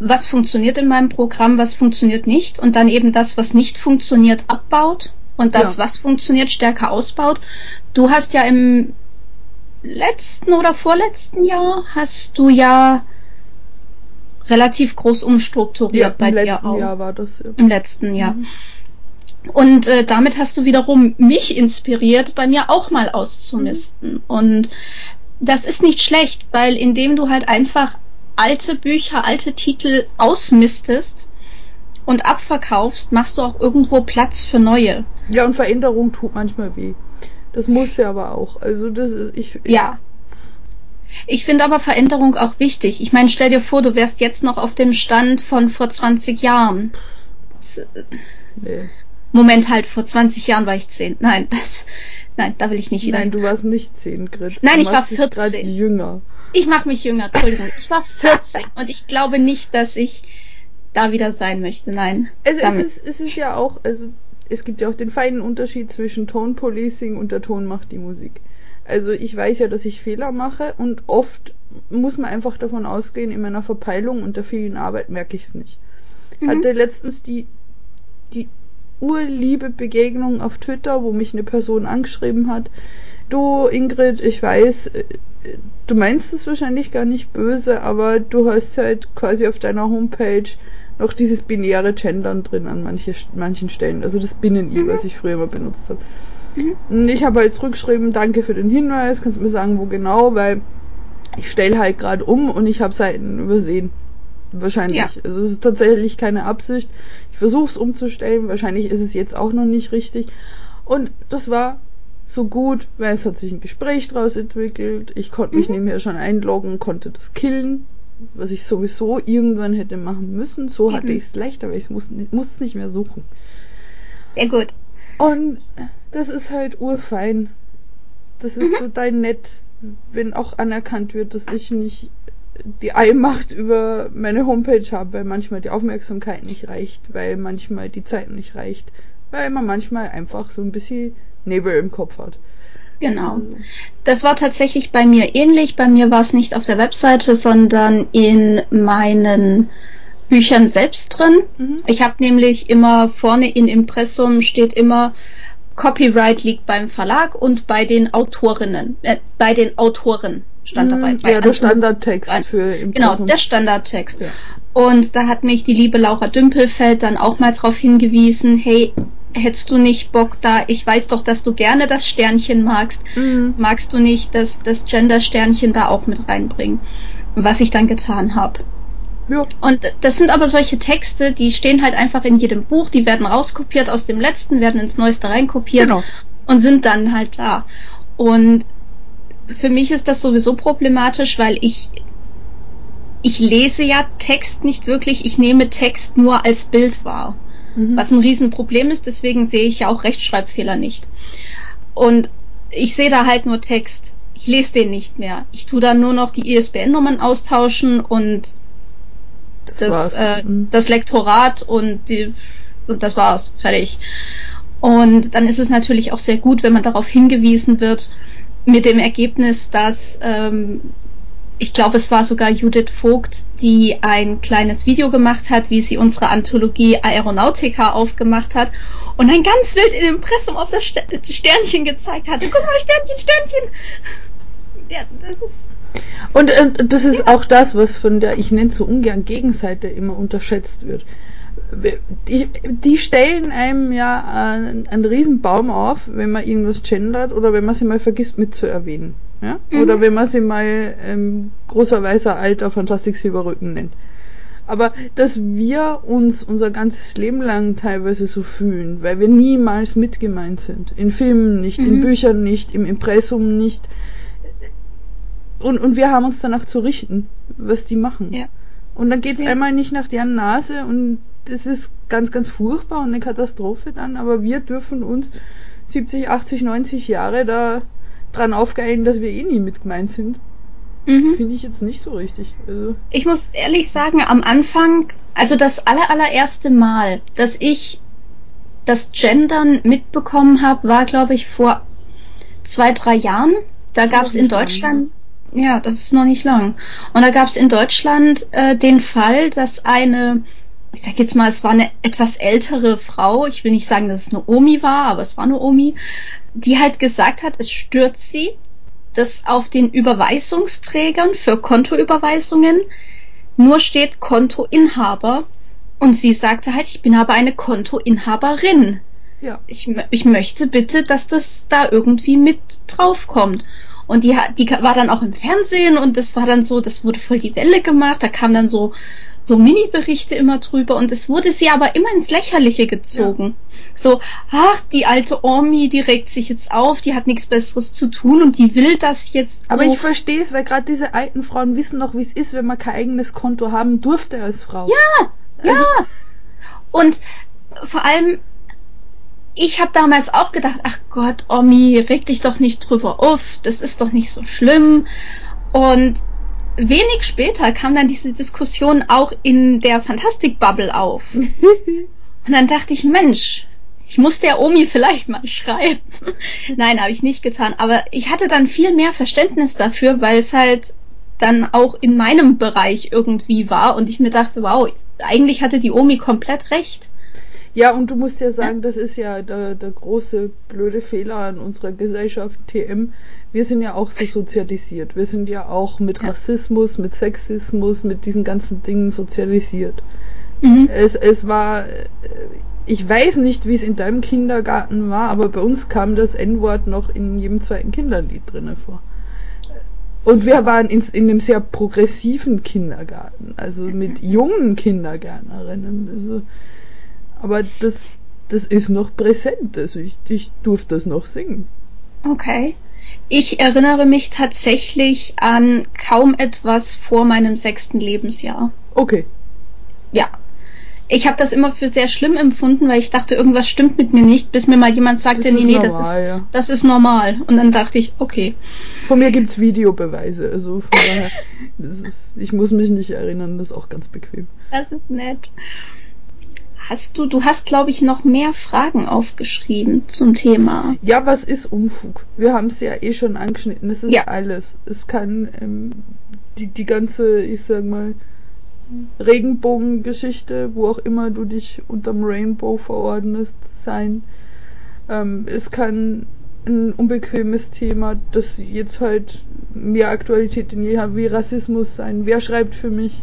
was funktioniert in meinem Programm, was funktioniert nicht und dann eben das, was nicht funktioniert, abbaut und das, ja. was funktioniert, stärker ausbaut. Du hast ja im letzten oder vorletzten Jahr hast du ja relativ groß umstrukturiert ja, bei dir auch. Im letzten Jahr war das. Ja. Im letzten Jahr. Mhm. Und äh, damit hast du wiederum mich inspiriert, bei mir auch mal auszumisten. Mhm. Und das ist nicht schlecht, weil indem du halt einfach alte Bücher, alte Titel ausmistest und abverkaufst, machst du auch irgendwo Platz für neue. Ja, und Veränderung tut manchmal weh. Das muss ja aber auch. Also das ist, ich. Ja. Ich finde aber Veränderung auch wichtig. Ich meine, stell dir vor, du wärst jetzt noch auf dem Stand von vor 20 Jahren. Das, äh, nee. Moment halt, vor 20 Jahren war ich 10. Nein, das, nein, da will ich nicht wieder. Nein, du warst nicht 10, Grit. Nein, ich war 14. gerade jünger. Ich mache mich jünger, Entschuldigung. Ich war 14 und ich glaube nicht, dass ich da wieder sein möchte. Nein. Also es ist, es ist ja auch, also es gibt ja auch den feinen Unterschied zwischen Tone Policing und der Ton macht die Musik. Also ich weiß ja, dass ich Fehler mache und oft muss man einfach davon ausgehen, in meiner Verpeilung und der vielen Arbeit merke ich es nicht. Mhm. Hatte letztens die, die urliebe Begegnung auf Twitter, wo mich eine Person angeschrieben hat. Du, Ingrid, ich weiß, äh, du meinst es wahrscheinlich gar nicht böse, aber du hast halt quasi auf deiner Homepage noch dieses binäre Gendern drin an manche, manchen Stellen. Also das Binnen-I, mhm. was ich früher mal benutzt habe. Mhm. Ich habe halt zurückgeschrieben, danke für den Hinweis, kannst du mir sagen, wo genau, weil ich stelle halt gerade um und ich habe Seiten übersehen. Wahrscheinlich. Ja. Also es ist tatsächlich keine Absicht. Ich versuche es umzustellen. Wahrscheinlich ist es jetzt auch noch nicht richtig. Und das war so gut, weil es hat sich ein Gespräch daraus entwickelt. Ich konnte mich mhm. nebenher schon einloggen, konnte das killen, was ich sowieso irgendwann hätte machen müssen. So hatte ich es leichter, weil ich muss es nicht mehr suchen. Sehr gut. Und das ist halt urfein. Das ist mhm. total nett, wenn auch anerkannt wird, dass ich nicht die Allmacht über meine Homepage habe, weil manchmal die Aufmerksamkeit nicht reicht, weil manchmal die Zeit nicht reicht, weil man manchmal einfach so ein bisschen Nebel im Kopf hat. Genau. Das war tatsächlich bei mir ähnlich. Bei mir war es nicht auf der Webseite, sondern in meinen Büchern selbst drin. Mhm. Ich habe nämlich immer vorne in Impressum steht immer Copyright liegt beim Verlag und bei den Autorinnen, äh, bei den Autoren stand dabei. Ja, der Standardtext für Impressum. Genau, der Standardtext. Ja. Und da hat mich die liebe Laura Dümpelfeld dann auch mal darauf hingewiesen, hey, hättest du nicht Bock da, ich weiß doch, dass du gerne das Sternchen magst, mhm. magst du nicht das, das Gender-Sternchen da auch mit reinbringen? Was ich dann getan habe. Ja. Und das sind aber solche Texte, die stehen halt einfach in jedem Buch, die werden rauskopiert aus dem letzten, werden ins neueste reinkopiert genau. und sind dann halt da. Und für mich ist das sowieso problematisch, weil ich ich lese ja Text nicht wirklich, ich nehme Text nur als Bild wahr mhm. was ein Riesenproblem ist. Deswegen sehe ich ja auch Rechtschreibfehler nicht. Und ich sehe da halt nur Text. Ich lese den nicht mehr. Ich tue dann nur noch die ISBN-Nummern austauschen und das, äh, das Lektorat und, die, und das war's. Fertig. Und dann ist es natürlich auch sehr gut, wenn man darauf hingewiesen wird, mit dem Ergebnis, dass ähm, ich glaube, es war sogar Judith Vogt, die ein kleines Video gemacht hat, wie sie unsere Anthologie Aeronautica aufgemacht hat und ein ganz wild in Impressum auf das Sternchen gezeigt hatte. Guck mal, Sternchen, Sternchen. Ja, das ist. Und, und das ist auch das, was von der, ich nenne es so ungern Gegenseite immer unterschätzt wird. Die, die stellen einem ja einen, einen riesen Baum auf, wenn man irgendwas gendert oder wenn man sie mal vergisst mitzuerwähnen. Ja? Mhm. Oder wenn man sie mal ähm, großer weißer alter Fantastik Silberrücken nennt. Aber dass wir uns unser ganzes Leben lang teilweise so fühlen, weil wir niemals mitgemeint sind. In Filmen nicht, mhm. in Büchern nicht, im Impressum nicht. Und, und wir haben uns danach zu richten, was die machen. Ja. Und dann geht's ja. einmal nicht nach deren Nase und das ist ganz, ganz furchtbar und eine Katastrophe dann, aber wir dürfen uns 70, 80, 90 Jahre da dran aufgehängt, dass wir eh nie mit gemeint sind. Mhm. Finde ich jetzt nicht so richtig. Also. Ich muss ehrlich sagen, am Anfang, also das aller, allererste Mal, dass ich das Gendern mitbekommen habe, war, glaube ich, vor zwei, drei Jahren. Da gab es in Deutschland, ja. das ist noch nicht lang. Und da gab es in Deutschland äh, den Fall, dass eine, ich sag jetzt mal, es war eine etwas ältere Frau, ich will nicht sagen, dass es eine Omi war, aber es war eine Omi, die halt gesagt hat, es stört sie, dass auf den Überweisungsträgern für Kontoüberweisungen nur steht Kontoinhaber und sie sagte halt, ich bin aber eine Kontoinhaberin. Ja. Ich, ich möchte bitte, dass das da irgendwie mit draufkommt. Und die, die war dann auch im Fernsehen und das war dann so, das wurde voll die Welle gemacht. Da kam dann so so Mini-Berichte immer drüber und es wurde sie aber immer ins Lächerliche gezogen. Ja. So, ach, die alte Omi, die regt sich jetzt auf, die hat nichts Besseres zu tun und die will das jetzt. Aber so. ich verstehe es, weil gerade diese alten Frauen wissen noch, wie es ist, wenn man kein eigenes Konto haben durfte als Frau. Ja, also, ja. Und vor allem, ich habe damals auch gedacht, ach Gott, Omi, reg dich doch nicht drüber auf, das ist doch nicht so schlimm. Und wenig später kam dann diese Diskussion auch in der Fantastik-Bubble auf. Und dann dachte ich, Mensch, ich muss der Omi vielleicht mal schreiben. Nein, habe ich nicht getan. Aber ich hatte dann viel mehr Verständnis dafür, weil es halt dann auch in meinem Bereich irgendwie war und ich mir dachte, wow, eigentlich hatte die Omi komplett recht. Ja, und du musst ja sagen, das ist ja der, der große blöde Fehler an unserer Gesellschaft TM. Wir sind ja auch so sozialisiert. Wir sind ja auch mit ja. Rassismus, mit Sexismus, mit diesen ganzen Dingen sozialisiert. Mhm. Es, es war, ich weiß nicht, wie es in deinem Kindergarten war, aber bei uns kam das N-Wort noch in jedem zweiten Kinderlied drinne vor. Und wir waren in, in einem sehr progressiven Kindergarten, also mit jungen Kindergärtnerinnen. Also, aber das, das ist noch präsent. Also ich, ich durfte das noch singen. Okay. Ich erinnere mich tatsächlich an kaum etwas vor meinem sechsten Lebensjahr. Okay. Ja. Ich habe das immer für sehr schlimm empfunden, weil ich dachte, irgendwas stimmt mit mir nicht, bis mir mal jemand sagte, nee, nee, normal, das, ist, ja. das ist normal. Und dann dachte ich, okay. Von mir gibt's Videobeweise, also von daher, ist, ich muss mich nicht erinnern, das ist auch ganz bequem. Das ist nett. Hast du, du hast, glaube ich, noch mehr Fragen aufgeschrieben zum Thema. Ja, was ist Unfug? Wir haben es ja eh schon angeschnitten. Es ist ja. alles. Es kann ähm, die, die ganze, ich sag mal, Regenbogengeschichte, wo auch immer du dich unterm Rainbow verordnest, sein. Ähm, es kann ein unbequemes Thema, das jetzt halt mehr Aktualität denn je hat, wie Rassismus sein. Wer schreibt für mich?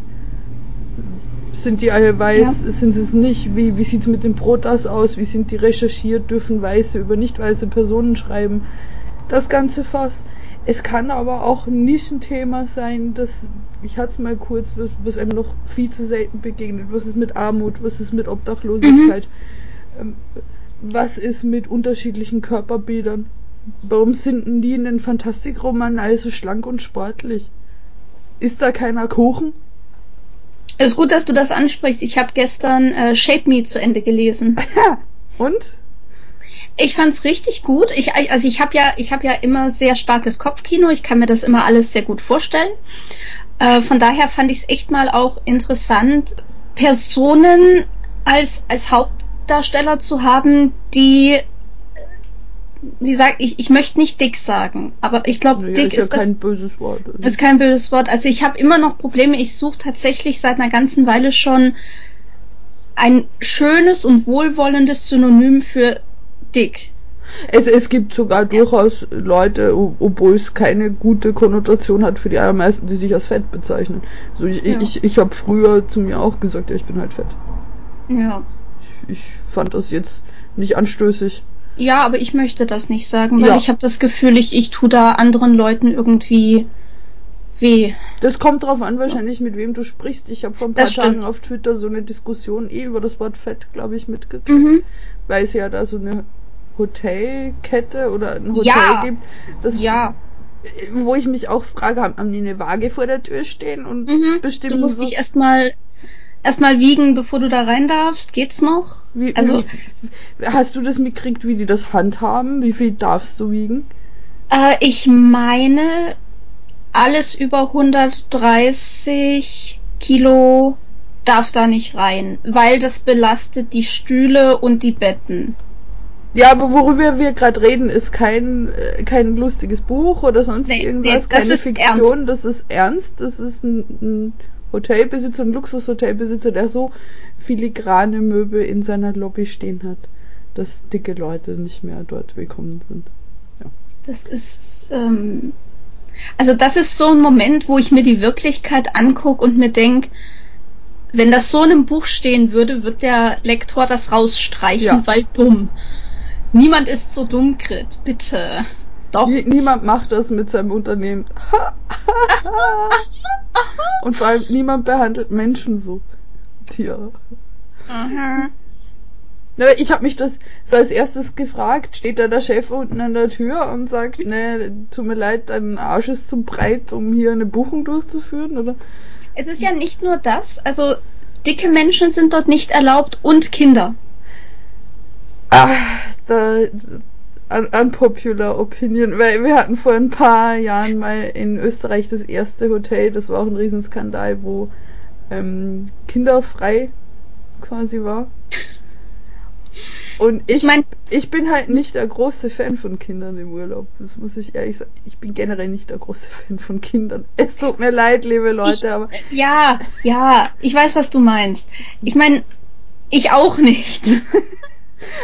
Sind die alle weiß? Ja. Sind sie es nicht? Wie, wie sieht es mit dem Protas aus? Wie sind die recherchiert? Dürfen Weiße über nicht weiße Personen schreiben? Das ganze Fass. Es kann aber auch ein Nischenthema sein, das, ich hatte es mal kurz, was, was einem noch viel zu selten begegnet. Was ist mit Armut? Was ist mit Obdachlosigkeit? Mhm. Ähm, was ist mit unterschiedlichen Körperbildern? Warum sind die in den Fantastikromanen alle so schlank und sportlich? Ist da keiner Kuchen? Es ist gut, dass du das ansprichst. Ich habe gestern äh, Shape Me zu Ende gelesen. Und? Ich fand's richtig gut. Ich, also ich habe ja, ich habe ja immer sehr starkes Kopfkino. Ich kann mir das immer alles sehr gut vorstellen. Äh, von daher fand ich es echt mal auch interessant, Personen als als Hauptdarsteller zu haben, die wie gesagt, ich, ich möchte nicht dick sagen, aber ich glaube, ja, dick ist, ist ja kein böses Wort. Also. Ist kein böses Wort. Also ich habe immer noch Probleme. Ich suche tatsächlich seit einer ganzen Weile schon ein schönes und wohlwollendes Synonym für dick. Es, es gibt sogar durchaus Leute, obwohl es keine gute Konnotation hat für die allermeisten, die sich als fett bezeichnen. Also ich, ja. ich, ich habe früher zu mir auch gesagt, ja, ich bin halt fett. Ja. Ich, ich fand das jetzt nicht anstößig. Ja, aber ich möchte das nicht sagen, weil ja. ich habe das Gefühl, ich, ich tue da anderen Leuten irgendwie weh. Das kommt drauf an, wahrscheinlich mit wem du sprichst. Ich habe vor ein paar Tagen auf Twitter so eine Diskussion eh über das Wort Fett, glaube ich, mitgekriegt. Mhm. Weil es ja da so eine Hotelkette oder ein Hotel ja. gibt. Das, ja. Wo ich mich auch frage, haben die eine Waage vor der Tür stehen und mhm. bestimmen. Du musst so dich erstmal erstmal wiegen, bevor du da rein darfst. Geht's noch? Wie, also wie, hast du das mitgekriegt, wie die das handhaben? Wie viel darfst du wiegen? Äh, ich meine alles über 130 Kilo darf da nicht rein, weil das belastet die Stühle und die Betten. Ja, aber worüber wir gerade reden, ist kein, äh, kein lustiges Buch oder sonst nee, irgendwas, nee, keine Fiktion, ernst. das ist ernst, das ist ein, ein Hotelbesitzer, ein Luxushotelbesitzer, der so filigrane Möbel in seiner Lobby stehen hat, dass dicke Leute nicht mehr dort willkommen sind. Ja. Das ist, ähm, also das ist so ein Moment, wo ich mir die Wirklichkeit angucke und mir denke, wenn das so in einem Buch stehen würde, wird der Lektor das rausstreichen, ja. weil dumm. Niemand ist so dumm, Grit, bitte. Doch. niemand macht das mit seinem Unternehmen. Und vor allem niemand behandelt Menschen so. Tiere. Aha. Na, Ich habe mich das so als erstes gefragt, steht da der Chef unten an der Tür und sagt, ne, tut mir leid, dein Arsch ist zu breit, um hier eine Buchung durchzuführen, oder? Es ist ja nicht nur das, also dicke Menschen sind dort nicht erlaubt und Kinder. Ah, da, un- unpopular opinion, weil wir hatten vor ein paar Jahren mal in Österreich das erste Hotel, das war auch ein Riesenskandal, wo ähm, kinderfrei quasi war. Und ich, Ich mein- ich bin halt nicht der große Fan von Kindern im Urlaub. Das muss ich ehrlich sagen. Ich bin generell nicht der große Fan von Kindern. Es tut mir leid, liebe Leute, ich, aber Ja, ja, ich weiß, was du meinst. Ich meine, ich auch nicht.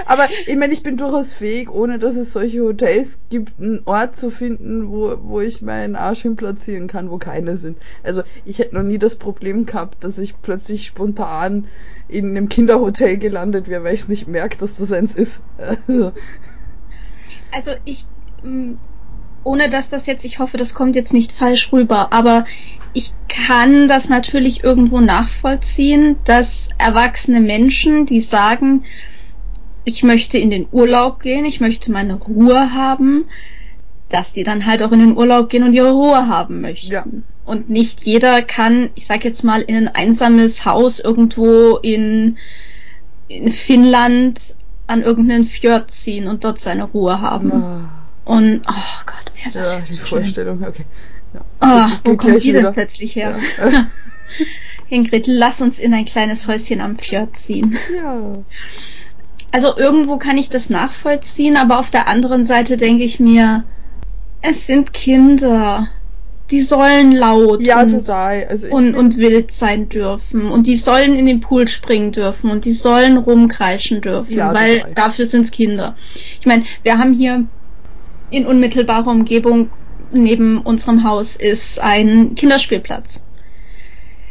Aber ich meine, ich bin durchaus fähig, ohne dass es solche Hotels gibt, einen Ort zu finden, wo, wo ich meinen Arsch hin platzieren kann, wo keine sind. Also ich hätte noch nie das Problem gehabt, dass ich plötzlich spontan in einem Kinderhotel gelandet wäre, weil ich nicht merke, dass das eins ist. Also, ich, mh, ohne dass das jetzt, ich hoffe, das kommt jetzt nicht falsch rüber, aber ich kann das natürlich irgendwo nachvollziehen, dass erwachsene Menschen, die sagen, ich möchte in den Urlaub gehen, ich möchte meine Ruhe haben, dass die dann halt auch in den Urlaub gehen und ihre Ruhe haben möchten. Ja. Und nicht jeder kann, ich sag jetzt mal, in ein einsames Haus irgendwo in, in Finnland an irgendeinen Fjord ziehen und dort seine Ruhe haben. ah, Und, oh Gott, wäre das ja, jetzt die. Vorstellung, okay. Ja. Geht wo gleich die denn wieder. plötzlich her? Ja. Ingrid, lass uns in ein kleines Häuschen am Fjord ziehen. ja. Also irgendwo kann ich das nachvollziehen, aber auf der anderen Seite denke ich mir, es sind Kinder. Die sollen laut Ja, und, total. Also und, und wild sein dürfen. Und die sollen in den Pool springen dürfen und die sollen rumkreischen dürfen, Ja, weil total. dafür sind's Kinder. Ich meine, wir haben hier in unmittelbarer Umgebung neben unserem Haus ist ein Kinderspielplatz.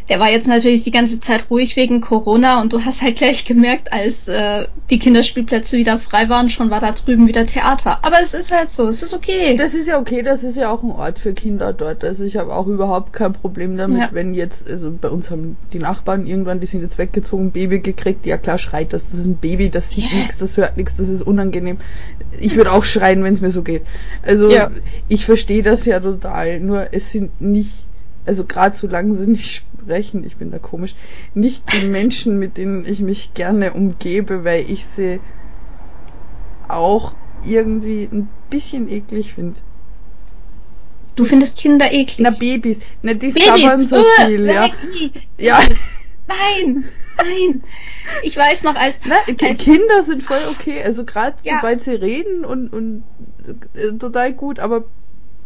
Der war jetzt natürlich die ganze Zeit ruhig wegen Corona und du hast halt gleich gemerkt, als äh, die Kinderspielplätze wieder frei waren, schon war da drüben wieder Theater. Aber es ist halt so, es ist okay. Das ist ja okay, das ist ja auch ein Ort für Kinder dort. Also ich habe auch überhaupt kein Problem damit, Ja. wenn jetzt, also bei uns haben die Nachbarn irgendwann, die sind jetzt weggezogen, Baby gekriegt, ja klar schreit das, das ist ein Baby, das sieht Ja. nichts, das hört nichts, das ist unangenehm. Ich würde auch schreien, wenn es mir so geht. Also Ja. ich verstehe das ja total, nur es sind nicht, also gerade solange sie nicht sprechen, ich bin da komisch, nicht die Menschen, mit denen ich mich gerne umgebe, weil ich sie auch irgendwie ein bisschen eklig finde. Du findest Kinder eklig. Na, Babys. Na, die sabbern so Uah, viel, ja. Maggie. Ja. Nein, nein. Ich weiß noch, als, Na, als Kinder sind voll okay. Also gerade Ja. sobald sie reden und, und äh, total gut, aber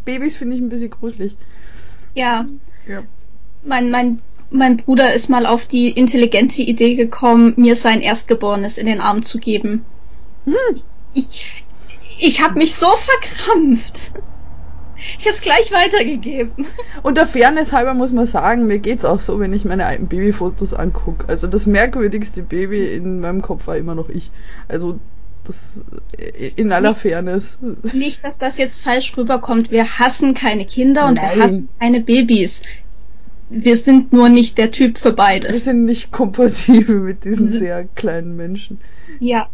Babys finde ich ein bisschen gruselig. ja, Ja. mein, mein, mein Bruder ist mal auf die intelligente Idee gekommen, mir sein Erstgeborenes in den Arm zu geben. Hm. Ich, ich habe mich so verkrampft. Ich habe es gleich weitergegeben. Und der Fairness halber muss man sagen, mir geht's auch so, wenn ich meine alten Babyfotos angucke. Also das merkwürdigste Baby in meinem Kopf war immer noch ich. Also das in aller Nee. Fairness. Nicht, dass das jetzt falsch rüberkommt. Wir hassen keine Kinder und Nein. wir hassen keine Babys. Wir sind nur nicht der Typ für Wir beides. sind nicht kompatibel mit diesen sehr kleinen Menschen. Ja.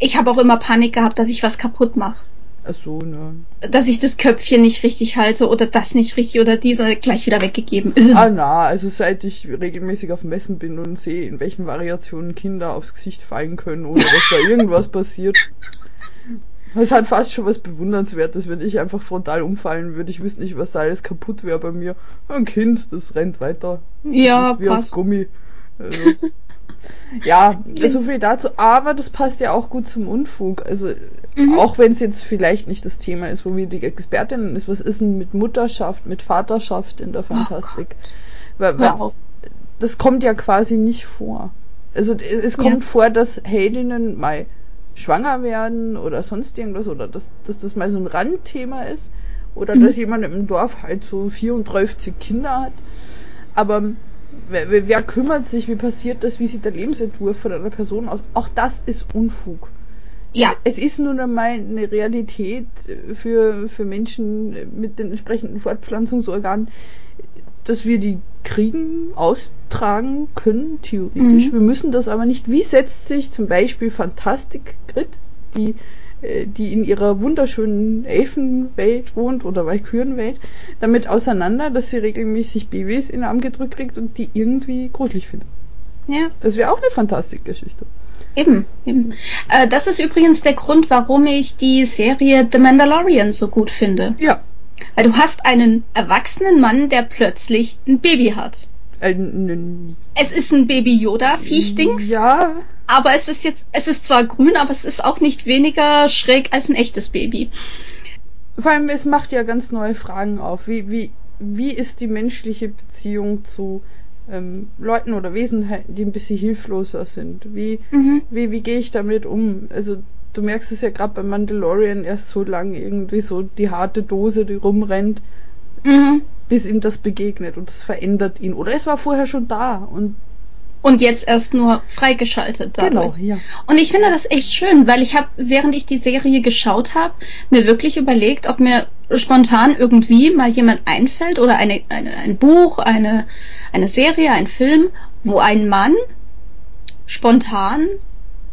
Ich habe auch immer Panik gehabt, dass ich was kaputt mache. Ach so, ne. Dass ich das Köpfchen nicht richtig halte oder das nicht richtig oder diese gleich wieder weggegeben. Ah na, also seit ich regelmäßig auf Messen bin und sehe, in welchen Variationen Kinder aufs Gesicht fallen können, ohne dass da irgendwas passiert. Es hat fast schon was Bewundernswertes, wenn ich einfach frontal umfallen würde. Ich wüsste nicht, was da alles kaputt wäre bei mir. Ein Kind, das rennt weiter. Ja, das ist wie aus passt. Gummi. Also, ja, so viel dazu. Aber das passt ja auch gut zum Unfug. Also Mhm. auch wenn es jetzt vielleicht nicht das Thema ist, wo wir die Expertinnen ist, was ist denn mit Mutterschaft, mit Vaterschaft in der Fantastik? weil, weil auf. das kommt ja quasi nicht vor. Also es- es Ja. kommt vor, dass Heldinnen mal schwanger werden oder sonst irgendwas oder dass, dass das mal so ein Randthema ist oder Mhm. dass jemand im Dorf halt so 34 Kinder hat. Aber wer, wer- wer kümmert sich, wie passiert das, wie sieht der Lebensentwurf von einer Person aus? Auch das ist Unfug. Ja, Es ist nun einmal eine Realität für, für Menschen mit den entsprechenden Fortpflanzungsorganen. dass wir die kriegen, austragen können, theoretisch. Mhm. Wir müssen das aber nicht. Wie setzt sich zum Beispiel Fantastic Grid, die, äh, die in ihrer wunderschönen Elfenwelt wohnt oder Walkürenwelt, damit auseinander, dass sie regelmäßig Babys in den Arm gedrückt kriegt und die irgendwie gruselig findet? Ja, Das wäre auch eine Fantastikgeschichte. eben. eben. Äh, das ist übrigens der Grund, warum ich die Serie The Mandalorian so gut finde. Ja. Weil du hast einen erwachsenen Mann, der plötzlich ein Baby hat. Ein, Es ist ein Baby Yoda Viechdings, Ja, aber es ist jetzt, es ist zwar grün, aber es ist auch nicht weniger schräg als ein echtes Baby. vor allem es macht ja ganz neue Fragen auf. Wie, wie, wie ist die menschliche Beziehung zu ähm, Leuten oder Wesenheiten, die ein bisschen hilfloser sind? Wie, Mhm. wie, wie gehe ich damit um? Also du merkst es ja gerade bei Mandalorian erst so lange irgendwie so die harte Dose, die rumrennt, Mhm. bis ihm das begegnet und es verändert ihn. Oder es war vorher schon da und Und jetzt erst nur freigeschaltet dadurch. genau, ja. Und ich finde das echt schön, weil ich habe, während ich die Serie geschaut habe, mir wirklich überlegt, ob mir spontan irgendwie mal jemand einfällt oder eine, eine, ein Buch, eine, eine Serie, ein Film, wo ein Mann spontan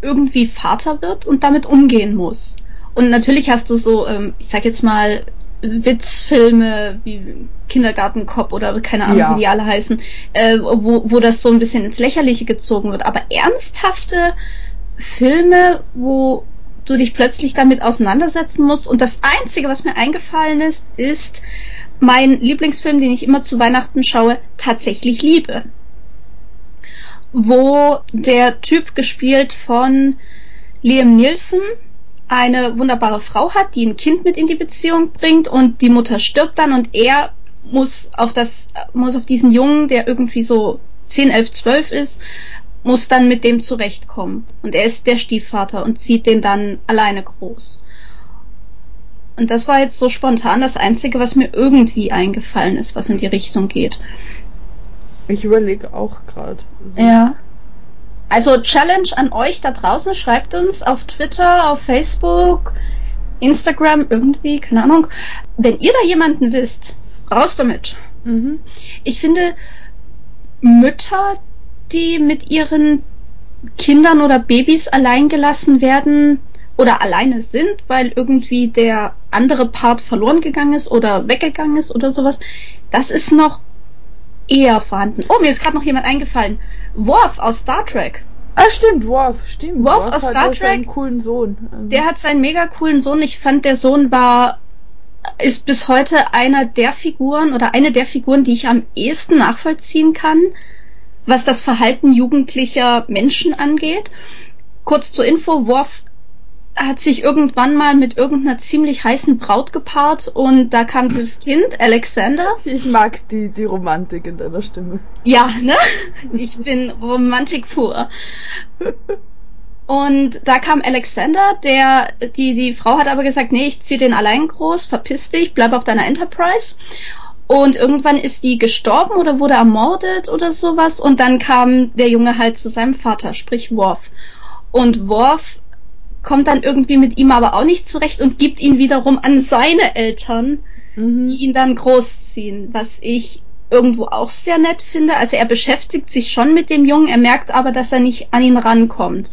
irgendwie Vater wird und damit umgehen muss. Und natürlich hast du so, ähm, ich sag jetzt mal, Witzfilme wie Kindergartenkopf oder keine Ahnung, Ja. wie die alle heißen, äh, wo, wo das so ein bisschen ins Lächerliche gezogen wird. Aber ernsthafte Filme, wo du dich plötzlich damit auseinandersetzen musst. Und das Einzige, was mir eingefallen ist, ist mein Lieblingsfilm, den ich immer zu Weihnachten schaue, tatsächlich Liebe. Wo der Typ gespielt von Liam Nielsen eine wunderbare Frau hat, die ein Kind mit in die Beziehung bringt und die Mutter stirbt dann und er muss auf das, muss auf diesen Jungen, der irgendwie so 10, 11, 12 ist, muss dann mit dem zurechtkommen. Und er ist der Stiefvater und zieht den dann alleine groß. Und das war jetzt so spontan das Einzige, was mir irgendwie eingefallen ist, was in die Richtung geht. Ich überlege auch gerade. Ja. Also Challenge an euch da draußen, schreibt uns auf Twitter, auf Facebook, Instagram, irgendwie, keine Ahnung. Wenn ihr da jemanden wisst, raus damit. Mhm. Ich finde, Mütter, die mit ihren Kindern oder Babys allein gelassen werden oder alleine sind, weil irgendwie der andere Part verloren gegangen ist oder weggegangen ist oder sowas, das ist noch eher vorhanden. Oh, mir ist gerade noch jemand eingefallen. Worf aus Star Trek. Ah, stimmt, Worf, stimmt. Worf aus hat Star ja seinen Trek. coolen Sohn. Also, Der hat seinen mega coolen Sohn. Ich fand, der Sohn war, ist bis heute einer der Figuren oder eine der Figuren, die ich am ehesten nachvollziehen kann, was das Verhalten jugendlicher Menschen angeht. Kurz zur Info, Worf hat sich irgendwann mal mit irgendeiner ziemlich heißen Braut gepaart und da kam dieses Kind, Alexander. ich mag die, die Romantik in deiner Stimme. Ja, ne? Ich bin Romantik pur. Und da kam Alexander, der, die, die Frau hat aber gesagt, nee, ich zieh den allein groß, verpiss dich, bleib auf deiner Enterprise. Und irgendwann ist die gestorben oder wurde ermordet oder sowas. Und dann kam der Junge halt zu seinem Vater, sprich Worf. Und Worf kommt dann irgendwie mit ihm aber auch nicht zurecht und gibt ihn wiederum an seine Eltern, Mhm. die ihn dann großziehen, was ich irgendwo auch sehr nett finde. Also er beschäftigt sich schon mit dem Jungen, er merkt aber, dass er nicht an ihn rankommt.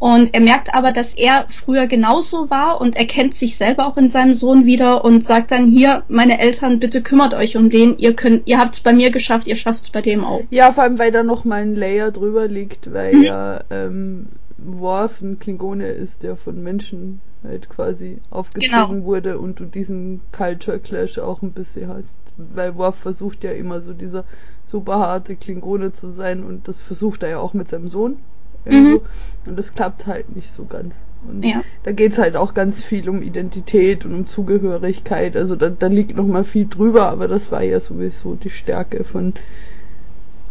Und er merkt aber, dass er früher genauso war und er kennt sich selber auch in seinem Sohn wieder und sagt dann hier, meine Eltern, bitte kümmert euch um den, ihr könnt, ihr habt's bei mir geschafft, ihr schafft's bei dem auch. Ja, vor allem, weil da noch mal ein Layer drüber liegt, weil Mhm. ja ähm, Worf ein Klingone ist, der von Menschen halt quasi aufgezogen Genau. wurde und du diesen Culture Clash auch ein bisschen hast. Weil Worf versucht ja immer so dieser super harte Klingone zu sein und das versucht er ja auch mit seinem Sohn. Mhm. Und das klappt halt nicht so ganz. Und Ja. da geht's halt auch ganz viel um Identität und um Zugehörigkeit. Also da, da liegt noch mal viel drüber, aber das war ja sowieso die Stärke von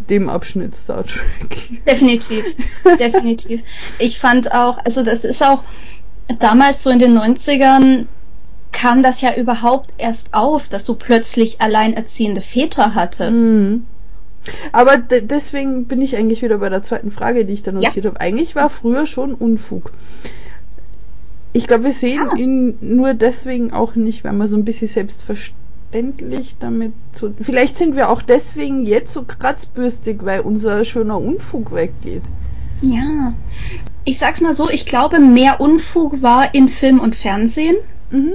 dem Abschnitt Star Trek. Definitiv, definitiv. Ich fand auch, also das ist auch damals so in den 90ern kam das ja überhaupt erst auf, dass du plötzlich alleinerziehende Väter hattest. Mhm. Aber de deswegen bin ich eigentlich wieder bei der zweiten Frage, die ich da Ja. notiert habe. Eigentlich war früher schon Unfug. Ich glaube, wir sehen Ja. ihn nur deswegen auch nicht, weil man so ein bisschen selbstverständlich verständlich damit zu. Vielleicht sind wir auch deswegen jetzt so kratzbürstig, weil unser schöner Unfug weggeht. Ja. Ich sag's mal so, ich glaube, mehr Unfug war in Film und Fernsehen, Mhm.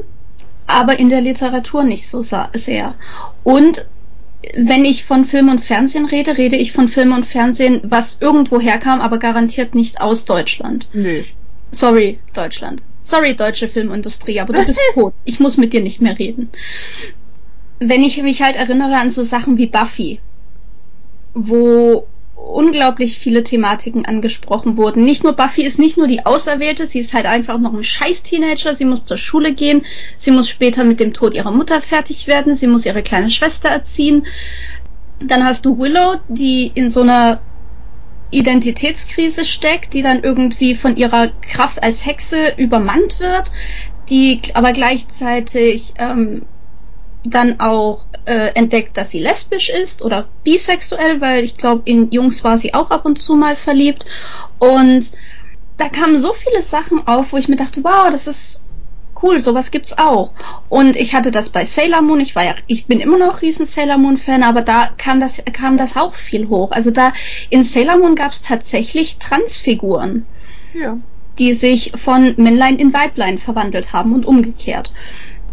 aber in der Literatur nicht so sehr. Und wenn ich von Film und Fernsehen rede, rede ich von Film und Fernsehen, was irgendwo herkam, aber garantiert nicht aus Deutschland. Nö. Sorry, Deutschland. Sorry, deutsche Filmindustrie, aber du bist tot. Ich muss mit dir nicht mehr reden. Wenn ich mich halt erinnere an so Sachen wie Buffy, wo unglaublich viele Thematiken angesprochen wurden. Nicht nur Buffy ist nicht nur die Auserwählte, sie ist halt einfach noch ein scheiß Teenager, sie muss zur Schule gehen, sie muss später mit dem Tod ihrer Mutter fertig werden, sie muss ihre kleine Schwester erziehen. Dann hast du Willow, die in so einer Identitätskrise steckt, die dann irgendwie von ihrer Kraft als Hexe übermannt wird, die aber gleichzeitig ähm, dann auch äh, entdeckt, dass sie lesbisch ist oder bisexuell, weil ich glaube, in Jungs war sie auch ab und zu mal verliebt. Und da kamen so viele Sachen auf, wo ich mir dachte, wow, das ist cool, sowas gibt's auch. Und ich hatte das bei Sailor Moon, ich war ja, ich bin immer noch riesen Sailor Moon Fan, aber da kam das, kam das auch viel hoch. Also da, in Sailor Moon gab's tatsächlich Transfiguren, Ja. die sich von Männlein in Weiblein verwandelt haben und umgekehrt.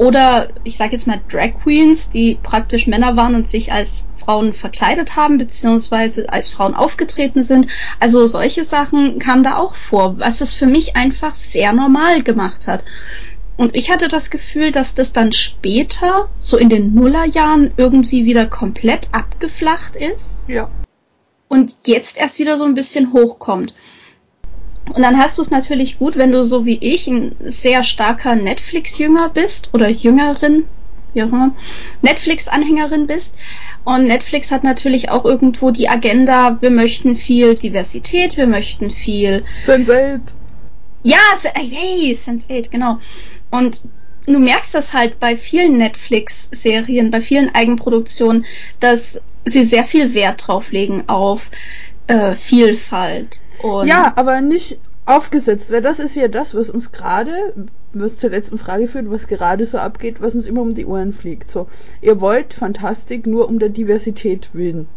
Oder ich sage jetzt mal Drag Queens, die praktisch Männer waren und sich als Frauen verkleidet haben, beziehungsweise als Frauen aufgetreten sind. Also solche Sachen kamen da auch vor, was es für mich einfach sehr normal gemacht hat. Und ich hatte das Gefühl, dass das dann später, so in den Nullerjahren, irgendwie wieder komplett abgeflacht ist Ja. und jetzt erst wieder so ein bisschen hochkommt. Und dann hast du es natürlich gut, wenn du so wie ich ein sehr starker Netflix-Jünger bist oder Jüngerin, wie auch immer, Netflix-Anhängerin bist. Und Netflix hat natürlich auch irgendwo die Agenda, wir möchten viel Diversität, wir möchten viel Sense8. ja, hey, Sense8, genau. Und du merkst das halt bei vielen Netflix-Serien, bei vielen Eigenproduktionen, dass sie sehr viel Wert drauf legen auf äh, Vielfalt. Und Ja, aber nicht aufgesetzt, weil das ist ja das, was uns gerade, was zur letzten Frage führt, was gerade so abgeht, was uns immer um die Ohren fliegt. So, ihr wollt Fantastik nur um der Diversität willen.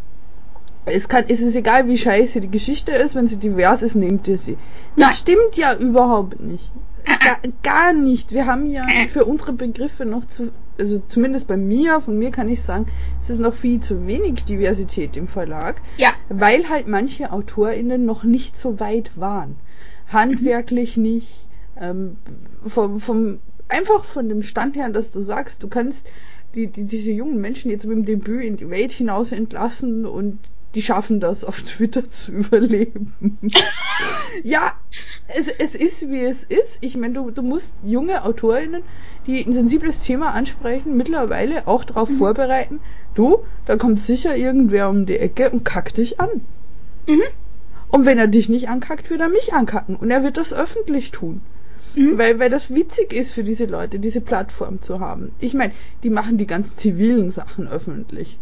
Es kann, es ist egal, wie scheiße die Geschichte ist, wenn sie divers ist, nehmt ihr sie. Das Nein. stimmt ja überhaupt nicht. Gar, gar nicht. Wir haben ja für unsere Begriffe noch zu, also zumindest bei mir, von mir kann ich sagen, es ist noch viel zu wenig Diversität im Verlag ja, weil halt manche AutorInnen noch nicht so weit waren. Handwerklich nicht, ähm, vom, vom, einfach von dem Stand her, dass du sagst, du kannst die, die, diese jungen Menschen jetzt mit dem Debüt in die Welt hinaus entlassen und die schaffen das auf Twitter zu überleben. ja, es, es ist wie es ist. Ich meine, du, du musst junge AutorInnen, die ein sensibles Thema ansprechen, mittlerweile auch darauf Mhm. vorbereiten, du, da kommt sicher irgendwer um die Ecke und kackt dich an. Mhm. Und wenn er dich nicht ankackt, wird er mich ankacken. Und er wird das öffentlich tun. Mhm. Weil, weil das witzig ist für diese Leute, diese Plattform zu haben. Ich meine, die machen die ganz zivilen Sachen öffentlich.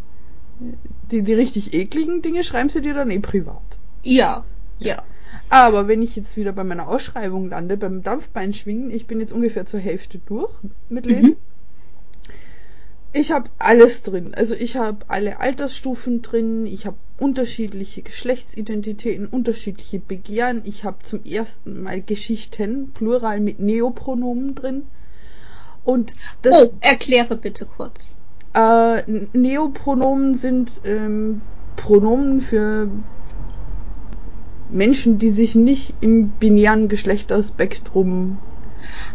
Die, die richtig ekligen Dinge schreiben sie dir dann eh privat. ja, ja. Aber wenn ich jetzt wieder bei meiner Ausschreibung lande, beim Dampfbeinschwingen, ich bin jetzt ungefähr zur Hälfte durch mit Lesen. Mhm. Ich habe alles drin. Also ich habe alle Altersstufen drin, ich habe unterschiedliche Geschlechtsidentitäten, unterschiedliche Begehren. Ich habe zum ersten Mal Geschichten, plural mit Neopronomen drin. Und das Oh, erkläre bitte kurz. äh, Neopronomen sind ähm, Pronomen für Menschen, die sich nicht im binären Geschlechterspektrum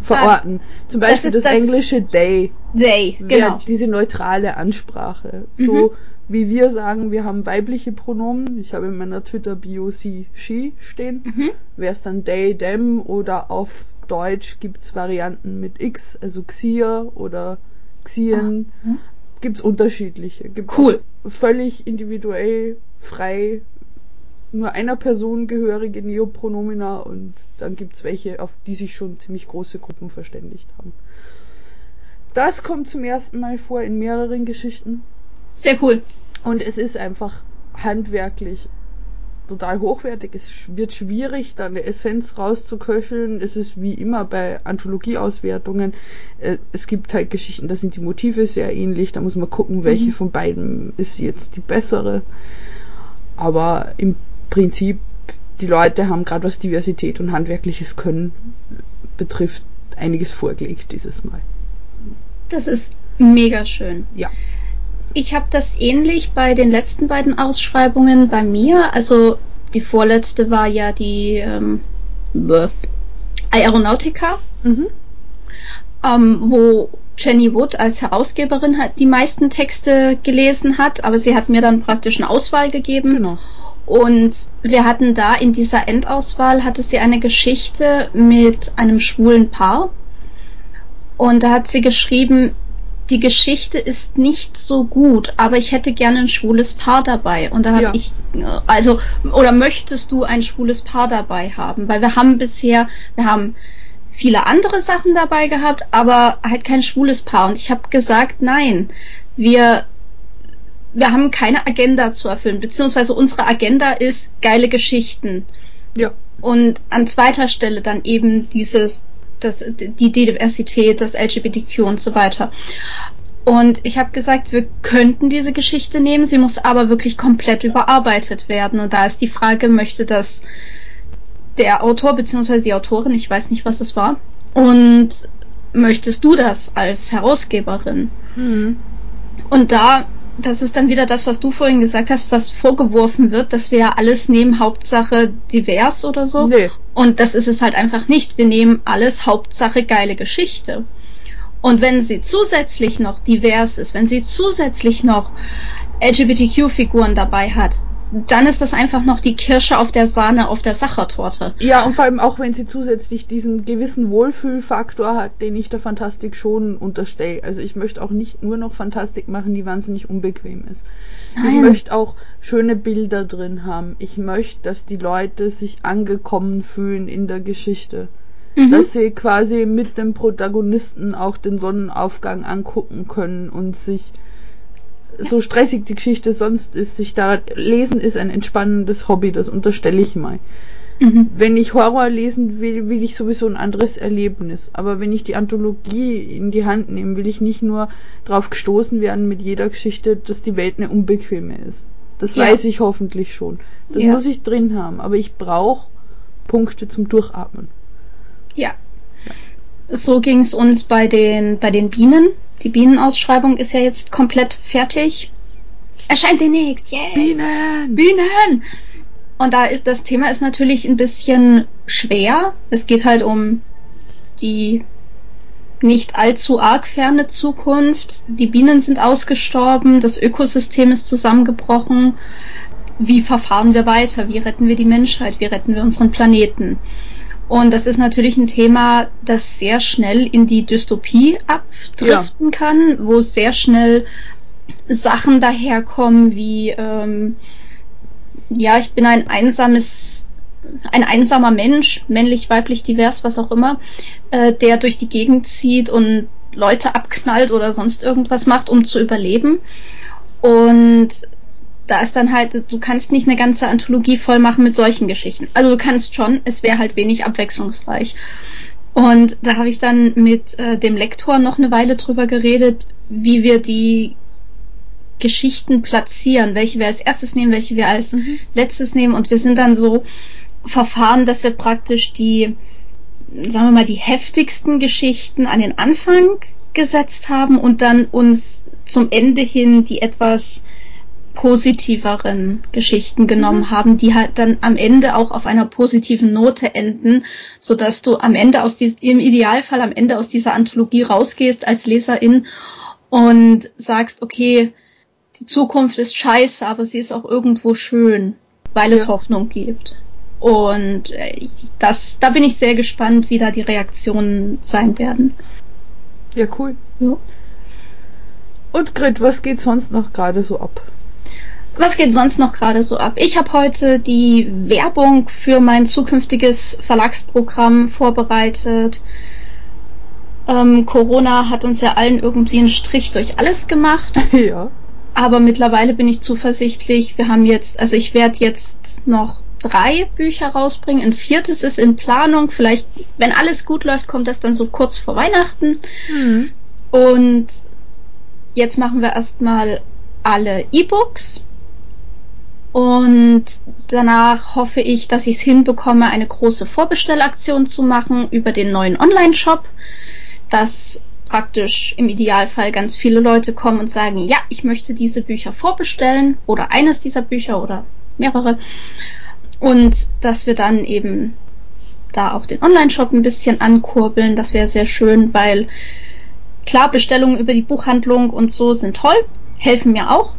verorten. Zum das Beispiel ist das, das- englische they, They, genau. diese neutrale Ansprache. Mhm. So wie wir sagen, wir haben weibliche Pronomen. Ich habe in meiner Twitter-Bio sie, she stehen. Mhm. Wäre es dann they, them oder auf Deutsch gibt's Varianten mit x, also xier oder xien. Ah, mhm. Gibt's unterschiedliche. Gibt Cool. völlig individuell, frei, nur einer Person gehörige Neopronomina und dann gibt's welche, auf die sich schon ziemlich große Gruppen verständigt haben. Das kommt zum ersten Mal vor in mehreren Geschichten Sehr cool. und es ist einfach handwerklich total hochwertig. Es wird schwierig, da eine Essenz rauszuköcheln. Es ist wie immer bei Anthologieauswertungen. Äh, es gibt halt Geschichten, da sind die Motive sehr ähnlich. Da muss man gucken, welche mhm. von beiden ist jetzt die bessere. Aber im Prinzip, die Leute haben gerade was Diversität und handwerkliches Können betrifft, einiges vorgelegt dieses Mal. Das ist mega schön. Ja. Ich habe das ähnlich bei den letzten beiden Ausschreibungen bei mir. Also die vorletzte war ja die ähm, Aeronautica, mhm. ähm, wo Jenny Wood als Herausgeberin hat die meisten Texte gelesen hat, aber sie hat mir dann praktisch eine Auswahl gegeben. Genau. Und wir hatten da in dieser Endauswahl hatte sie eine Geschichte mit einem schwulen Paar. Und da hat sie geschrieben, die Geschichte ist nicht so gut, aber ich hätte gerne ein schwules Paar dabei. Und da habe ja. ich, also, oder möchtest du ein schwules Paar dabei haben? Weil wir haben bisher, wir haben viele andere Sachen dabei gehabt, aber halt kein schwules Paar. Und ich habe gesagt, nein, wir, wir haben keine Agenda zu erfüllen, beziehungsweise unsere Agenda ist geile Geschichten. Ja. Und an zweiter Stelle dann eben dieses das, die Diversität, das LGBTQ und so weiter. Und ich habe gesagt, wir könnten diese Geschichte nehmen, sie muss aber wirklich komplett überarbeitet werden. Und da ist die Frage, möchte das der Autor bzw. die Autorin, ich weiß nicht, was es war, und möchtest du das als Herausgeberin? Mhm. Und da das ist dann wieder das, was du vorhin gesagt hast, was vorgeworfen wird, dass wir ja alles nehmen, Hauptsache divers oder so. Nee. Und das ist es halt einfach nicht. Wir nehmen alles, Hauptsache geile Geschichte. Und wenn sie zusätzlich noch divers ist, wenn sie zusätzlich noch LGBTQ-Figuren dabei hat, dann ist das einfach noch die Kirsche auf der Sahne auf der Sachertorte. Ja, und vor allem auch, wenn sie zusätzlich diesen gewissen Wohlfühlfaktor hat, den ich der Fantastik schon unterstelle. Also ich möchte auch nicht nur noch Fantastik machen, die wahnsinnig unbequem ist. Nein. Ich möchte auch schöne Bilder drin haben. Ich möchte, dass die Leute sich angekommen fühlen in der Geschichte. Mhm. Dass sie quasi mit dem Protagonisten auch den Sonnenaufgang angucken können und sich so stressig die Geschichte sonst ist, sich da lesen ist ein entspannendes Hobby, das unterstelle ich mal. Mhm. Wenn ich Horror lesen will, will ich sowieso ein anderes Erlebnis. Aber wenn ich die Anthologie in die Hand nehme, will ich nicht nur drauf gestoßen werden mit jeder Geschichte, dass die Welt eine unbequeme ist. Das ja. weiß ich hoffentlich schon. Das ja. muss ich drin haben. Aber ich brauche Punkte zum Durchatmen. Ja. So ging es uns bei den, bei den Bienen. Die Bienenausschreibung ist ja jetzt komplett fertig. Erscheint demnächst, yeah! Bienen! Bienen! Und da ist das Thema ist natürlich ein bisschen schwer. Es geht halt um die nicht allzu arg ferne Zukunft. Die Bienen sind ausgestorben, das Ökosystem ist zusammengebrochen. Wie verfahren wir weiter? Wie retten wir die Menschheit? Wie retten wir unseren Planeten? Und das ist natürlich ein Thema, das sehr schnell in die Dystopie abdriften ja. kann, wo sehr schnell Sachen daherkommen wie, ähm, ja, ich bin ein einsames, ein einsamer Mensch, männlich, weiblich, divers, was auch immer, äh, der durch die Gegend zieht und Leute abknallt oder sonst irgendwas macht, um zu überleben. Und da ist dann halt, du kannst nicht eine ganze Anthologie voll machen mit solchen Geschichten. Also du kannst schon, es wäre halt wenig abwechslungsreich. Und da habe ich dann mit äh, dem Lektor noch eine Weile drüber geredet, wie wir die Geschichten platzieren, welche wir als erstes nehmen, welche wir als mhm. letztes nehmen. Und wir sind dann so verfahren, dass wir praktisch die, sagen wir mal, die heftigsten Geschichten an den Anfang gesetzt haben und dann uns zum Ende hin die etwas positiveren Geschichten genommen mhm. haben, die halt dann am Ende auch auf einer positiven Note enden, so dass du am Ende aus diesem, im Idealfall am Ende aus dieser Anthologie rausgehst als Leserin und sagst, okay, die Zukunft ist scheiße, aber sie ist auch irgendwo schön, weil ja. es Hoffnung gibt. Und äh, das, da bin ich sehr gespannt, wie da die Reaktionen sein werden. Ja, cool. Ja. Und Grit, was geht sonst noch gerade so ab? Was geht sonst noch gerade so ab? Ich habe heute die Werbung für mein zukünftiges Verlagsprogramm vorbereitet. Ähm, Corona hat uns ja allen irgendwie einen Strich durch alles gemacht. Ja. Aber mittlerweile bin ich zuversichtlich. Wir haben jetzt, also ich werde jetzt noch drei Bücher rausbringen. Ein viertes ist in Planung. Vielleicht, wenn alles gut läuft, kommt das dann so kurz vor Weihnachten. Mhm. Und jetzt machen wir erstmal alle E-Books. Und danach hoffe ich, dass ich es hinbekomme, eine große Vorbestellaktion zu machen über den neuen Online-Shop, dass praktisch im Idealfall ganz viele Leute kommen und sagen, ja, ich möchte diese Bücher vorbestellen oder eines dieser Bücher oder mehrere. Und dass wir dann eben da auch den Online-Shop ein bisschen ankurbeln, das wäre sehr schön, weil klar, Bestellungen über die Buchhandlung und so sind toll, helfen mir auch.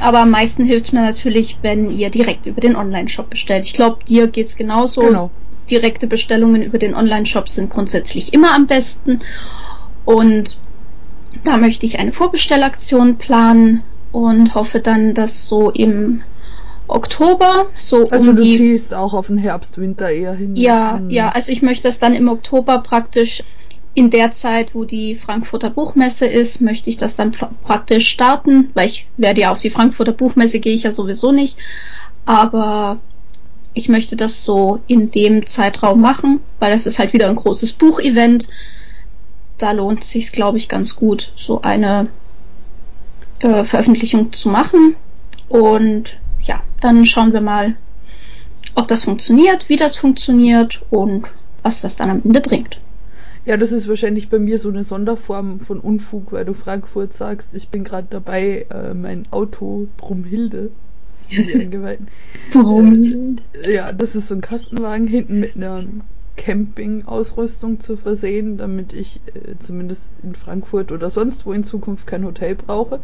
Aber am meisten hilft es mir natürlich, wenn ihr direkt über den Online-Shop bestellt. Ich glaube, dir geht's genauso. Genau. Direkte Bestellungen über den Online-Shop sind grundsätzlich immer am besten. Und da möchte ich eine Vorbestellaktion planen und hoffe dann, dass so im Oktober, so also um du die, ziehst auch auf den Herbst, Winter eher hin. Ja, hm. ja, also ich möchte das dann im Oktober praktisch in der Zeit, wo die Frankfurter Buchmesse ist, möchte ich das dann praktisch starten, weil ich werde ja auf die Frankfurter Buchmesse gehe ich ja sowieso nicht, aber ich möchte das so in dem Zeitraum machen, weil das ist halt wieder ein großes Buchevent da lohnt es sich, glaube ich, ganz gut, so eine äh, Veröffentlichung zu machen. Und ja, dann schauen wir mal, ob das funktioniert, wie das funktioniert und was das dann am Ende bringt. Ja, das ist wahrscheinlich bei mir so eine Sonderform von Unfug, weil du Frankfurt sagst. Ich bin gerade dabei, äh, mein Auto Brumhilde. Brumhilde. Äh, ja, das ist so ein Kastenwagen hinten mit einer Campingausrüstung zu versehen, damit ich äh, zumindest in Frankfurt oder sonst wo in Zukunft kein Hotel brauche,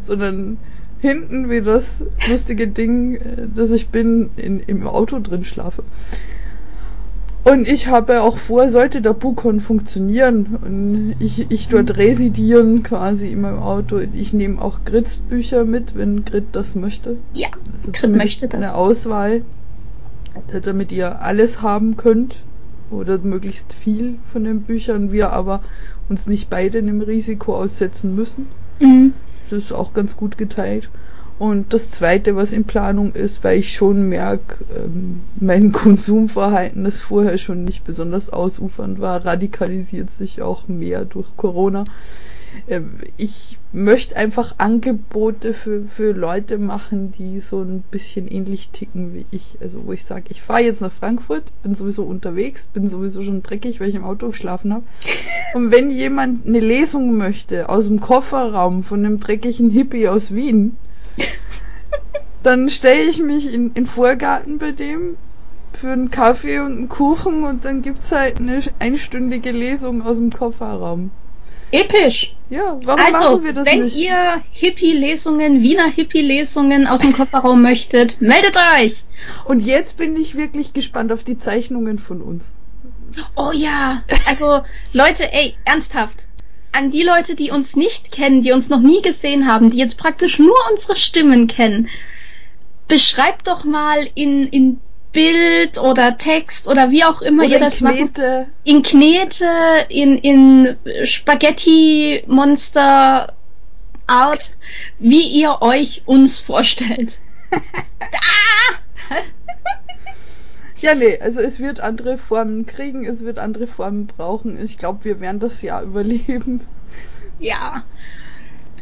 sondern hinten wie das lustige Ding, äh, das ich bin, in, im Auto drin schlafe. Und ich habe auch vor, sollte der Bukon funktionieren und ich, ich dort residieren quasi in meinem Auto, ich nehme auch Grits Bücher mit, wenn Grit das möchte. Ja, also Grit möchte das. Eine Auswahl, damit ihr alles haben könnt, oder möglichst viel von den Büchern, wir aber uns nicht beide einem Risiko aussetzen müssen. Mhm. Das ist auch ganz gut geteilt. Und das Zweite, was in Planung ist, weil ich schon merke, ähm, mein Konsumverhalten, das vorher schon nicht besonders ausufernd war, radikalisiert sich auch mehr durch Corona. Ähm, ich möchte einfach Angebote für, für Leute machen, die so ein bisschen ähnlich ticken wie ich. Also wo ich sage, ich fahre jetzt nach Frankfurt, bin sowieso unterwegs, bin sowieso schon dreckig, weil ich im Auto geschlafen habe. Und wenn jemand eine Lesung möchte aus dem Kofferraum von einem dreckigen Hippie aus Wien, dann stelle ich mich in, in Vorgarten bei dem für einen Kaffee und einen Kuchen und dann gibt's halt eine einstündige Lesung aus dem Kofferraum. Episch. Ja, warum also, machen wir das wenn nicht? ihr Hippie-Lesungen, Wiener Hippie-Lesungen aus dem Kofferraum möchtet, meldet euch. Und jetzt bin ich wirklich gespannt auf die Zeichnungen von uns. Oh ja, also Leute, ey, ernsthaft. An die Leute, die uns nicht kennen, die uns noch nie gesehen haben, die jetzt praktisch nur unsere Stimmen kennen, beschreibt doch mal in, in Bild oder Text oder wie auch immer oder ihr das Knete. macht. In Knete, in, in Spaghetti-Monster Art, wie ihr euch uns vorstellt. ah! ja, nee, also es wird andere Formen kriegen, es wird andere Formen brauchen. Ich glaube, wir werden das Jahr überleben. Ja.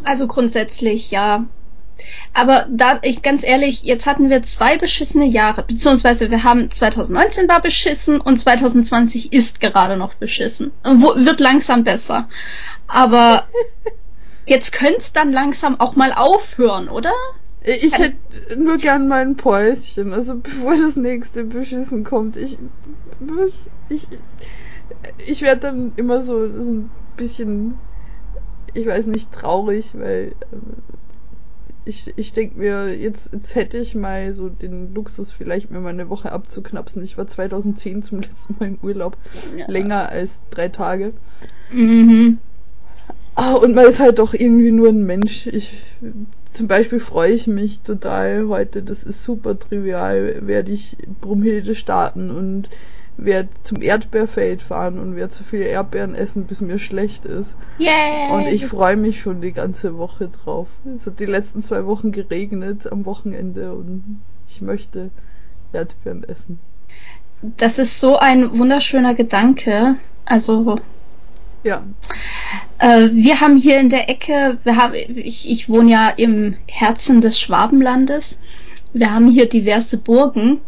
Also grundsätzlich, ja. Aber da, ich ganz ehrlich, jetzt hatten wir zwei beschissene Jahre, beziehungsweise wir haben 2019 war beschissen und 2020 ist gerade noch beschissen. Wo, wird langsam besser. Aber jetzt könnte es dann langsam auch mal aufhören, oder? Ich hätte nur gern mal ein Päuschen, also bevor das nächste Beschissen kommt. Ich, ich, ich werde dann immer so, so ein bisschen, ich weiß nicht, traurig, weil ich, ich denke mir, jetzt, jetzt hätte ich mal so den Luxus, vielleicht mir mal eine Woche abzuknapsen. Ich war 2010 zum letzten Mal im Urlaub. Ja. Länger als drei Tage. Mhm. Ah, und man ist halt doch irgendwie nur ein Mensch. Ich, zum Beispiel freue ich mich total heute, das ist super trivial, werde ich Brumhilde starten und werde zum Erdbeerfeld fahren und werde so viele Erdbeeren essen, bis mir schlecht ist. Yeah. Und ich freue mich schon die ganze Woche drauf. Es hat die letzten zwei Wochen geregnet am Wochenende und ich möchte Erdbeeren essen. Das ist so ein wunderschöner Gedanke. Also Ja. Äh, wir haben hier in der Ecke, wir haben, ich, ich wohne ja im Herzen des Schwabenlandes. Wir haben hier diverse Burgen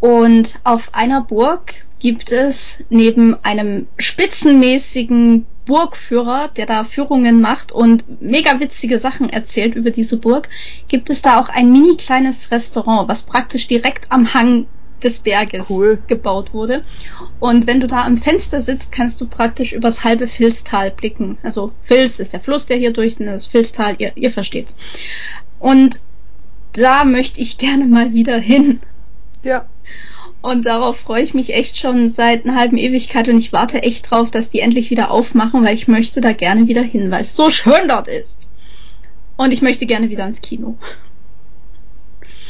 und auf einer Burg gibt es neben einem spitzenmäßigen Burgführer, der da Führungen macht und mega witzige Sachen erzählt über diese Burg, gibt es da auch ein mini kleines Restaurant, was praktisch direkt am Hang des Berges Cool. gebaut wurde. Und wenn du da am Fenster sitzt, kannst du praktisch übers halbe Filztal blicken. Also Filz ist der Fluss, der hier durch, das Filztal, ihr, ihr versteht's. Und da möchte ich gerne mal wieder hin. Ja. Und darauf freue ich mich echt schon seit einer halben Ewigkeit und ich warte echt drauf, dass die endlich wieder aufmachen, weil ich möchte da gerne wieder hin, weil es so schön dort ist. Und ich möchte gerne wieder ins Kino.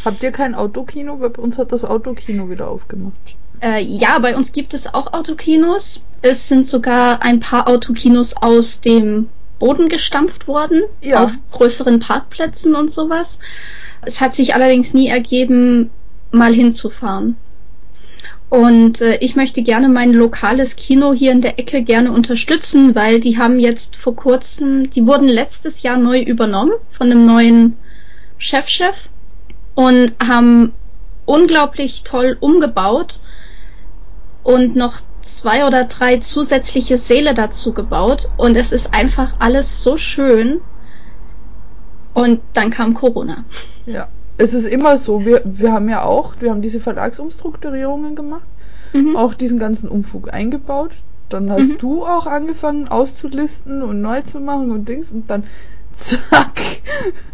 Habt ihr kein Autokino? Weil bei uns hat das Autokino wieder aufgemacht. Äh, ja, bei uns gibt es auch Autokinos. Es sind sogar ein paar Autokinos aus dem Boden gestampft worden, Ja. auf größeren Parkplätzen und sowas. Es hat sich allerdings nie ergeben, mal hinzufahren. Und äh, ich möchte gerne mein lokales Kino hier in der Ecke gerne unterstützen, weil die haben jetzt vor kurzem, die wurden letztes Jahr neu übernommen von einem neuen Chefchef und haben unglaublich toll umgebaut und noch zwei oder drei zusätzliche Säle dazu gebaut und es ist einfach alles so schön. Und dann kam Corona. Ja. Es ist immer so, wir, wir haben ja auch, wir haben diese Verlagsumstrukturierungen gemacht, Mhm. auch diesen ganzen Umfug eingebaut. Dann hast Mhm. du auch angefangen auszulisten und neu zu machen und Dings und dann zack,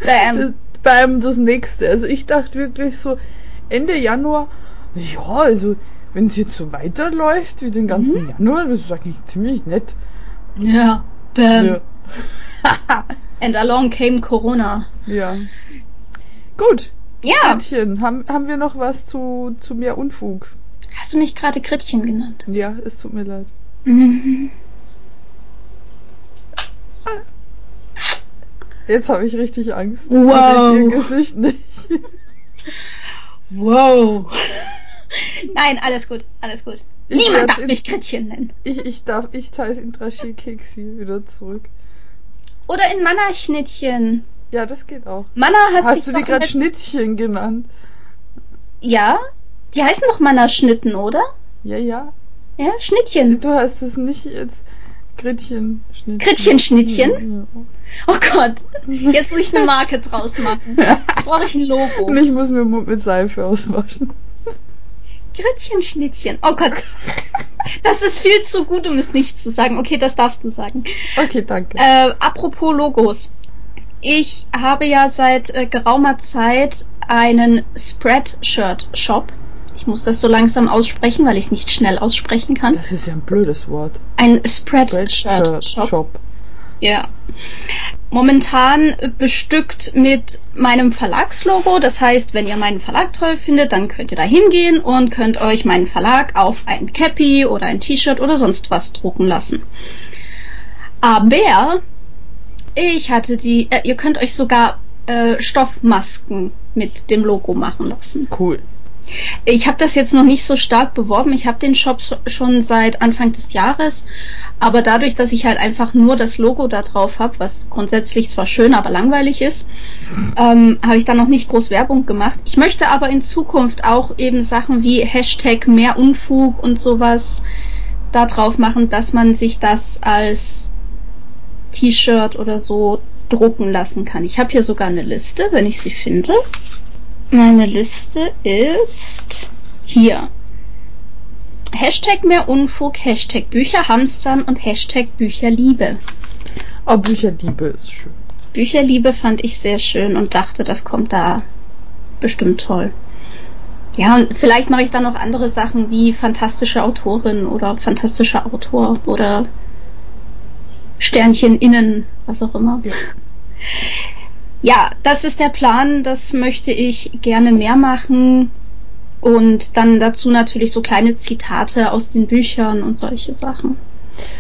Bam. das, bam, das nächste. Also ich dachte wirklich so Ende Januar, ja, also wenn es jetzt so weiterläuft wie den ganzen Mhm. Januar, das ist eigentlich ziemlich nett. Ja. Bam. Ja. And along came Corona. ja. Gut, Ja. Gretchen, haben, haben wir noch was zu, zu mehr Unfug? Hast du mich gerade Gretchen genannt? Ja, es tut mir leid. Mhm. Jetzt habe ich richtig Angst. Wow. Ihr Gesicht nicht. Wow. Nein, alles gut, alles gut. Ich Niemand darf in- mich Gretchen nennen. Ich, ich darf, ich teile in Drashi Keksi wieder zurück. Oder in Manna-Schnittchen. Ja, das geht auch. Manna hat Hast sich du die gerade Schnittchen genannt? Ja? Die heißen doch Manna-Schnitten, oder? Ja, ja. Ja, Schnittchen. Du hast es nicht jetzt Gretchen Schnittchen. Gretchen-Schnittchen? Ja, Oh Gott. Jetzt muss ich eine Marke draus machen. Jetzt brauche ich ein Und Logo. ich muss mir den Mund mit Seife auswaschen. Gretchen-Schnittchen. Oh Gott. Das ist viel zu gut, um es nicht zu sagen. Okay, das darfst du sagen. Okay, danke. Äh, apropos Logos. Ich habe ja seit äh, geraumer Zeit einen Spreadshirt-Shop. Ich muss das so langsam aussprechen, weil ich es nicht schnell aussprechen kann. Das ist ja ein blödes Wort. Ein Spreadshirt-Shop. Shop. Ja. Momentan bestückt mit meinem Verlagslogo. Das heißt, wenn ihr meinen Verlag toll findet, dann könnt ihr da hingehen und könnt euch meinen Verlag auf ein Cappy oder ein T-Shirt oder sonst was drucken lassen. Aber ich hatte die, äh, ihr könnt euch sogar äh, Stoffmasken mit dem Logo machen lassen. Cool. Ich habe das jetzt noch nicht so stark beworben. Ich habe den Shop schon seit Anfang des Jahres, aber dadurch, dass ich halt einfach nur das Logo da drauf habe, was grundsätzlich zwar schön, aber langweilig ist, ähm, habe ich da noch nicht groß Werbung gemacht. Ich möchte aber in Zukunft auch eben Sachen wie Hashtag mehr Unfug und sowas da drauf machen, dass man sich das als T-Shirt oder so drucken lassen kann. Ich habe hier sogar eine Liste, wenn ich sie finde. Meine Liste ist hier. Hashtag mehr Unfug, Hashtag Bücher hamstern und Hashtag Bücherliebe. Aber Bücherliebe ist schön. Bücherliebe fand ich sehr schön und dachte, das kommt da bestimmt toll. Ja, und vielleicht mache ich dann noch andere Sachen wie fantastische Autorin oder fantastischer Autor oder Sternchen innen, was auch immer. Ja. Ja, das ist der Plan, das möchte ich gerne mehr machen. Und dann dazu natürlich so kleine Zitate aus den Büchern und solche Sachen.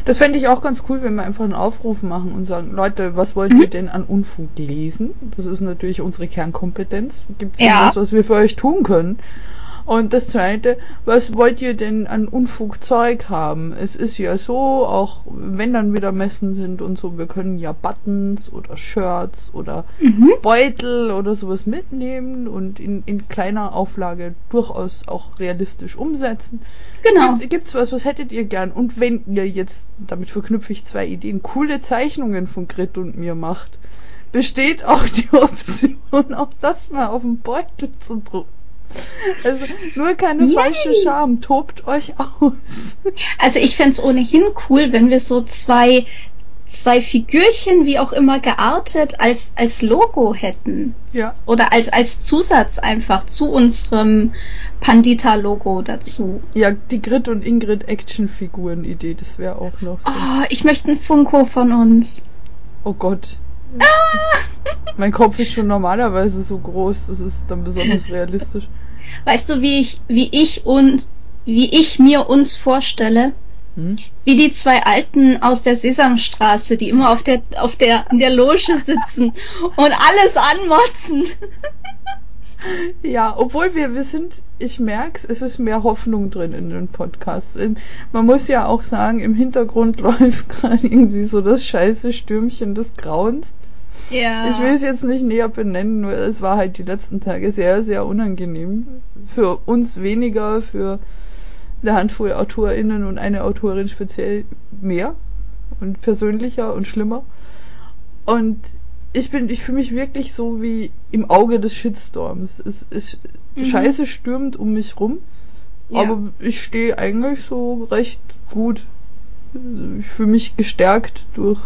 Das fände ich auch ganz cool, wenn wir einfach einen Aufruf machen und sagen, Leute, was wollt Mhm. ihr denn an Unfug lesen? Das ist natürlich unsere Kernkompetenz. Gibt es Ja. was, was wir für euch tun können? Und das zweite, was wollt ihr denn an Unfugzeug haben? Es ist ja so, auch wenn dann wieder Messen sind und so, wir können ja Buttons oder Shirts oder mhm. Beutel oder sowas mitnehmen und in, in kleiner Auflage durchaus auch realistisch umsetzen. Genau. Gibt, gibt's was, was hättet ihr gern? Und wenn ihr jetzt, damit verknüpfe ich zwei Ideen, coole Zeichnungen von Grit und mir macht, besteht auch die Option, auch das mal auf dem Beutel zu drucken. Also nur keine Yay. falsche Scham, tobt euch aus. Also ich fände ohnehin cool, wenn wir so zwei, zwei Figürchen, wie auch immer geartet, als, als Logo hätten. Ja. Oder als, als Zusatz einfach zu unserem Pandita-Logo dazu. Ja, die Grit und Ingrid Actionfiguren-Idee, das wäre auch noch. So. Oh, ich möchte ein Funko von uns. Oh Gott. Ah! Mein Kopf ist schon normalerweise so groß, das ist dann besonders realistisch. Weißt du, wie ich, wie ich und wie ich mir uns vorstelle? Hm? Wie die zwei Alten aus der Sesamstraße, die immer auf der auf der in der Loge sitzen und alles anmotzen. Ja, obwohl wir, wir sind, ich merk's, es ist mehr Hoffnung drin in den Podcasts. Man muss ja auch sagen, im Hintergrund läuft gerade irgendwie so das scheiße Stürmchen des Grauens. Ja. Ich will es jetzt nicht näher benennen, nur es war halt die letzten Tage sehr, sehr unangenehm. Für uns weniger, für eine Handvoll AutorInnen und eine Autorin speziell mehr und persönlicher und schlimmer. Und ich bin, ich fühle mich wirklich so wie im Auge des Shitstorms. Es, es mhm. Scheiße stürmt um mich rum, ja. aber ich stehe eigentlich so recht gut. Ich fühle mich gestärkt durch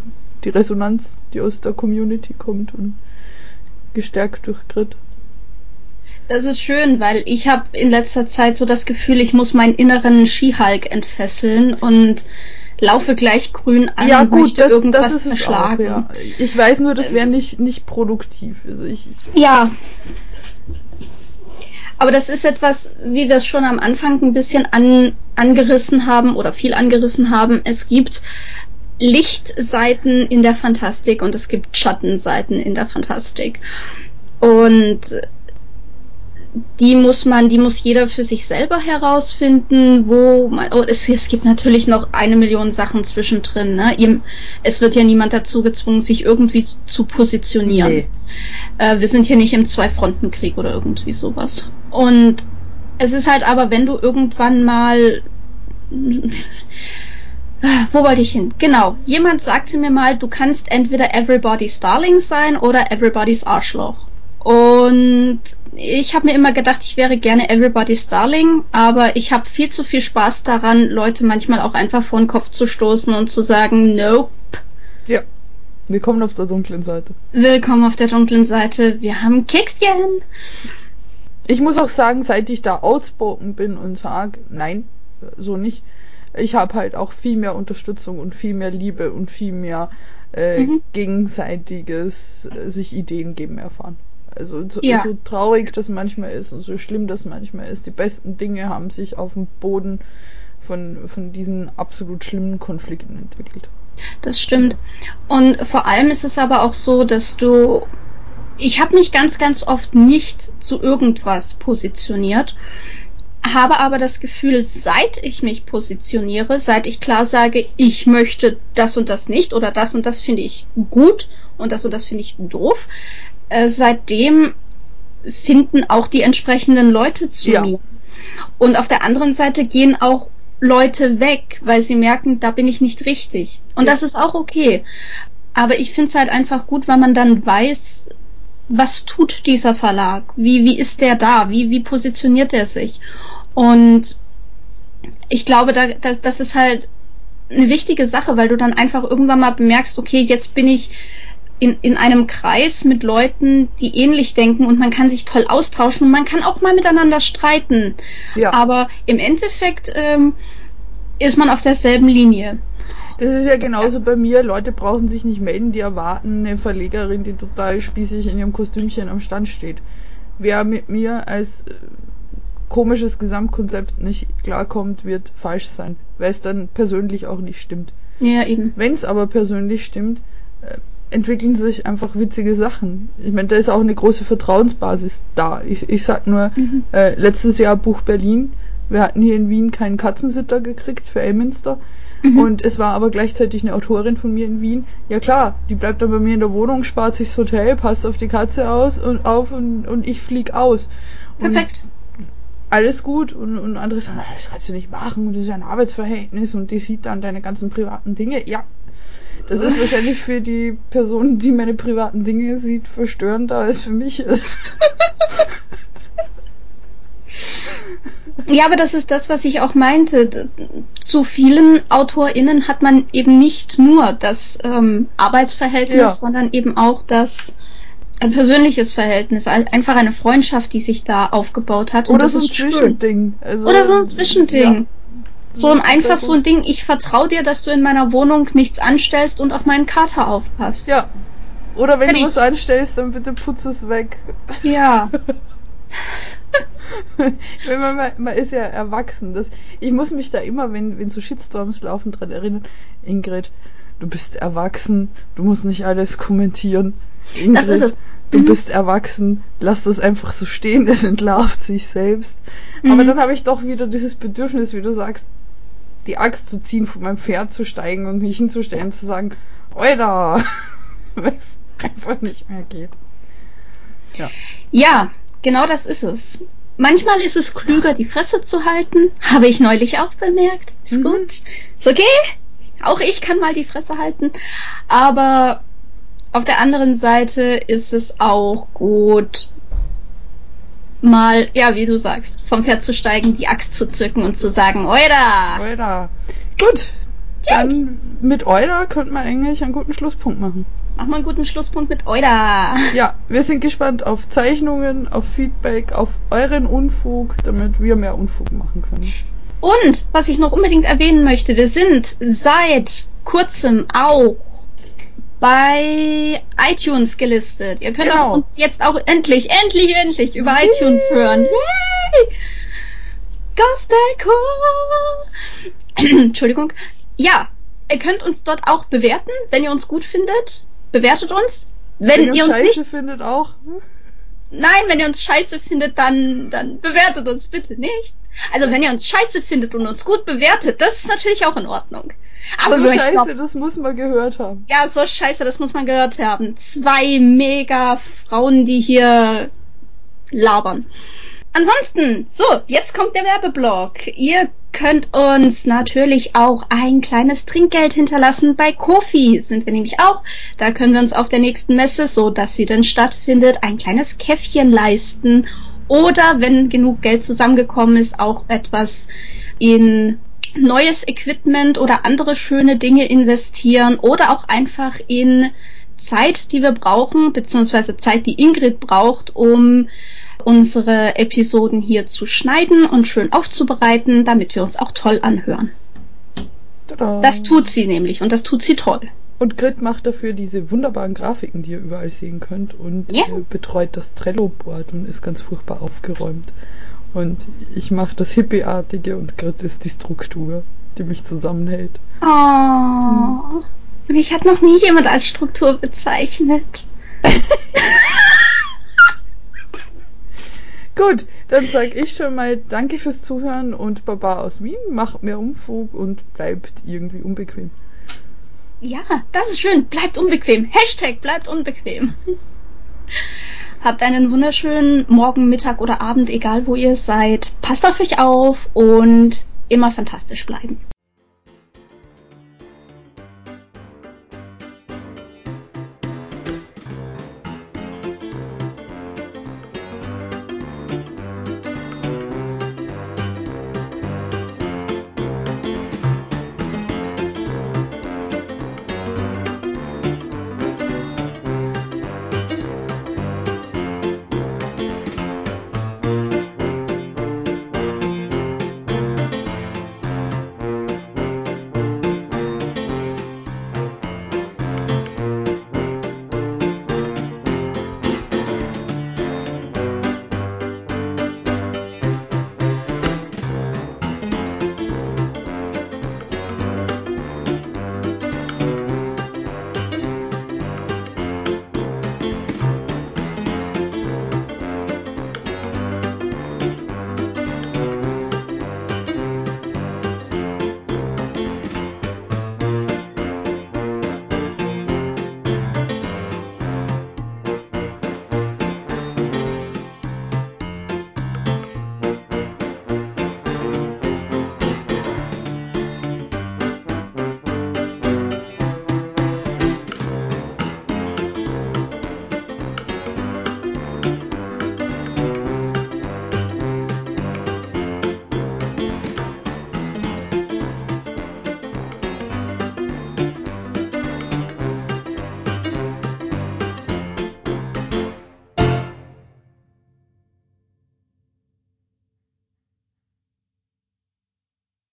die Resonanz, die aus der Community kommt und gestärkt durch Grit. Das ist schön, weil ich habe in letzter Zeit so das Gefühl, ich muss meinen inneren Skihulk entfesseln und laufe gleich grün an ja, und gut, möchte das, irgendwas das zerschlagen. Auch, ja. Ich weiß nur, das wäre nicht, nicht produktiv. Also ich, ja. Aber das ist etwas, wie wir es schon am Anfang ein bisschen an, angerissen haben oder viel angerissen haben. Es gibt Lichtseiten in der Fantastik und es gibt Schattenseiten in der Fantastik. Und die muss man, die muss jeder für sich selber herausfinden, wo man, oh, es, es gibt natürlich noch eine Million Sachen zwischendrin, ne? Es wird ja niemand dazu gezwungen, sich irgendwie zu positionieren. Nee. Äh, wir sind hier nicht im Zwei-Fronten-Krieg oder irgendwie sowas. Und es ist halt aber, wenn du irgendwann mal wo wollte ich hin? Genau. Jemand sagte mir mal, du kannst entweder Everybody's Darling sein oder Everybody's Arschloch. Und ich habe mir immer gedacht, ich wäre gerne Everybody's Darling, aber ich habe viel zu viel Spaß daran, Leute manchmal auch einfach vor den Kopf zu stoßen und zu sagen, nope. Ja. Willkommen auf der dunklen Seite. Willkommen auf der dunklen Seite. Wir haben Kekschen. Ich muss auch sagen, seit ich da outspoken bin und sage, nein, so nicht, ich habe halt auch viel mehr Unterstützung und viel mehr Liebe und viel mehr äh, mhm. gegenseitiges äh, sich Ideen geben erfahren. Also so, ja. so, traurig das manchmal ist und so schlimm das manchmal ist, die besten Dinge haben sich auf dem Boden von, von diesen absolut schlimmen Konflikten entwickelt. Das stimmt. Und vor allem ist es aber auch so, dass du ich habe mich ganz, ganz oft nicht zu irgendwas positioniert habe aber das Gefühl, seit ich mich positioniere, seit ich klar sage, ich möchte das und das nicht oder das und das finde ich gut und das und das finde ich doof, äh, seitdem finden auch die entsprechenden Leute zu ja. mir. Und auf der anderen Seite gehen auch Leute weg, weil sie merken, da bin ich nicht richtig. Und ja. das ist auch okay. Aber ich finde es halt einfach gut, weil man dann weiß, was tut dieser Verlag? Wie, wie ist der da? Wie, wie positioniert er sich? Und ich glaube, da, das, das ist halt eine wichtige Sache, weil du dann einfach irgendwann mal bemerkst, okay, jetzt bin ich in, in einem Kreis mit Leuten, die ähnlich denken und man kann sich toll austauschen und man kann auch mal miteinander streiten. Ja. Aber im Endeffekt ähm, ist man auf derselben Linie. Das ist ja genauso ja. bei mir. Leute brauchen sich nicht melden, die erwarten eine Verlegerin, die total spießig in ihrem Kostümchen am Stand steht. Wer mit mir als äh, komisches Gesamtkonzept nicht klarkommt, wird falsch sein, weil es dann persönlich auch nicht stimmt. Ja, eben. Wenn es aber persönlich stimmt, äh, entwickeln sich einfach witzige Sachen. Ich meine, da ist auch eine große Vertrauensbasis da. Ich, ich sag nur, mhm. äh, letztes Jahr Buch Berlin. Wir hatten hier in Wien keinen Katzensitter gekriegt für Elminster. Mhm. Und es war aber gleichzeitig eine Autorin von mir in Wien. Ja klar, die bleibt dann bei mir in der Wohnung, spart sich das Hotel, passt auf die Katze aus und auf und, und ich flieg aus. Perfekt. Und alles gut und, und andere sagen, das kannst du nicht machen, das ist ja ein Arbeitsverhältnis und die sieht dann deine ganzen privaten Dinge. Ja, das ist wahrscheinlich für die Person, die meine privaten Dinge sieht, verstörender als für mich. Ja, aber das ist das, was ich auch meinte. Zu vielen AutorInnen hat man eben nicht nur das ähm, Arbeitsverhältnis, ja. sondern eben auch das ein persönliches Verhältnis, einfach eine Freundschaft, die sich da aufgebaut hat. Oder so ein Zwischending. Also, Oder so ein Zwischending. Ja. So ein einfach so ein Ding, ich vertraue dir, dass du in meiner Wohnung nichts anstellst und auf meinen Kater aufpasst. Ja. Oder wenn Fertig. du was anstellst, dann bitte putz es weg. Ja. man, man, ist ja erwachsen. Das, ich muss mich da immer, wenn, wenn so Shitstorms laufen, dran erinnern. Ingrid, du bist erwachsen, du musst nicht alles kommentieren. Ingrid, das ist es. Du mhm. bist erwachsen, lass das einfach so stehen, es entlarvt sich selbst. Mhm. Aber dann habe ich doch wieder dieses Bedürfnis, wie du sagst, die Axt zu ziehen, von meinem Pferd zu steigen und mich hinzustellen, zu sagen, Oida! Weil es einfach nicht mehr geht. Ja. ja, genau das ist es. Manchmal ist es klüger, die Fresse zu halten. Habe ich neulich auch bemerkt. Ist mhm. gut. Ist okay. Auch ich kann mal die Fresse halten. Aber auf der anderen Seite ist es auch gut, mal, ja, wie du sagst, vom Pferd zu steigen, die Axt zu zücken und zu sagen, Oida! Oida. Gut, dann mit Oida könnte man eigentlich einen guten Schlusspunkt machen. Mach mal einen guten Schlusspunkt mit Oida. Ja, wir sind gespannt auf Zeichnungen, auf Feedback, auf euren Unfug, damit wir mehr Unfug machen können. Und, was ich noch unbedingt erwähnen möchte, wir sind seit kurzem auch bei iTunes gelistet. Ihr könnt genau. uns jetzt auch endlich, endlich, endlich über Yay. iTunes hören. Yay! Gospel cool. Entschuldigung. Ja, ihr könnt uns dort auch bewerten, wenn ihr uns gut findet. Bewertet uns. Wenn, wenn ihr uns nicht findet auch. Nein, wenn ihr uns scheiße findet, dann dann bewertet uns bitte nicht. Also wenn ihr uns scheiße findet und uns gut bewertet, das ist natürlich auch in Ordnung. Aber so scheiße, glaub, das muss man gehört haben. Ja, so scheiße, das muss man gehört haben. Zwei mega Frauen, die hier labern. Ansonsten, so, jetzt kommt der Werbeblock. Ihr könnt uns natürlich auch ein kleines Trinkgeld hinterlassen. Bei Kofi sind wir nämlich auch. Da können wir uns auf der nächsten Messe, so dass sie denn stattfindet, ein kleines Käffchen leisten. Oder wenn genug Geld zusammengekommen ist, auch etwas in neues Equipment oder andere schöne Dinge investieren oder auch einfach in Zeit, die wir brauchen, beziehungsweise Zeit, die Ingrid braucht, um unsere Episoden hier zu schneiden und schön aufzubereiten, damit wir uns auch toll anhören. Tada. Das tut sie nämlich und das tut sie toll. Und Grit macht dafür diese wunderbaren Grafiken, die ihr überall sehen könnt und yes. betreut das Trello-Board und ist ganz furchtbar aufgeräumt. Und ich mache das Hippieartige und Grit ist die Struktur, die mich zusammenhält. Oh, hm. mich hat noch nie jemand als Struktur bezeichnet. Gut, dann sage ich schon mal Danke fürs Zuhören und Baba aus Wien, macht mehr Umfug und bleibt irgendwie unbequem. Ja, das ist schön. Bleibt unbequem. Hashtag bleibt unbequem. Habt einen wunderschönen Morgen, Mittag oder Abend, egal wo ihr seid. Passt auf euch auf und immer fantastisch bleiben.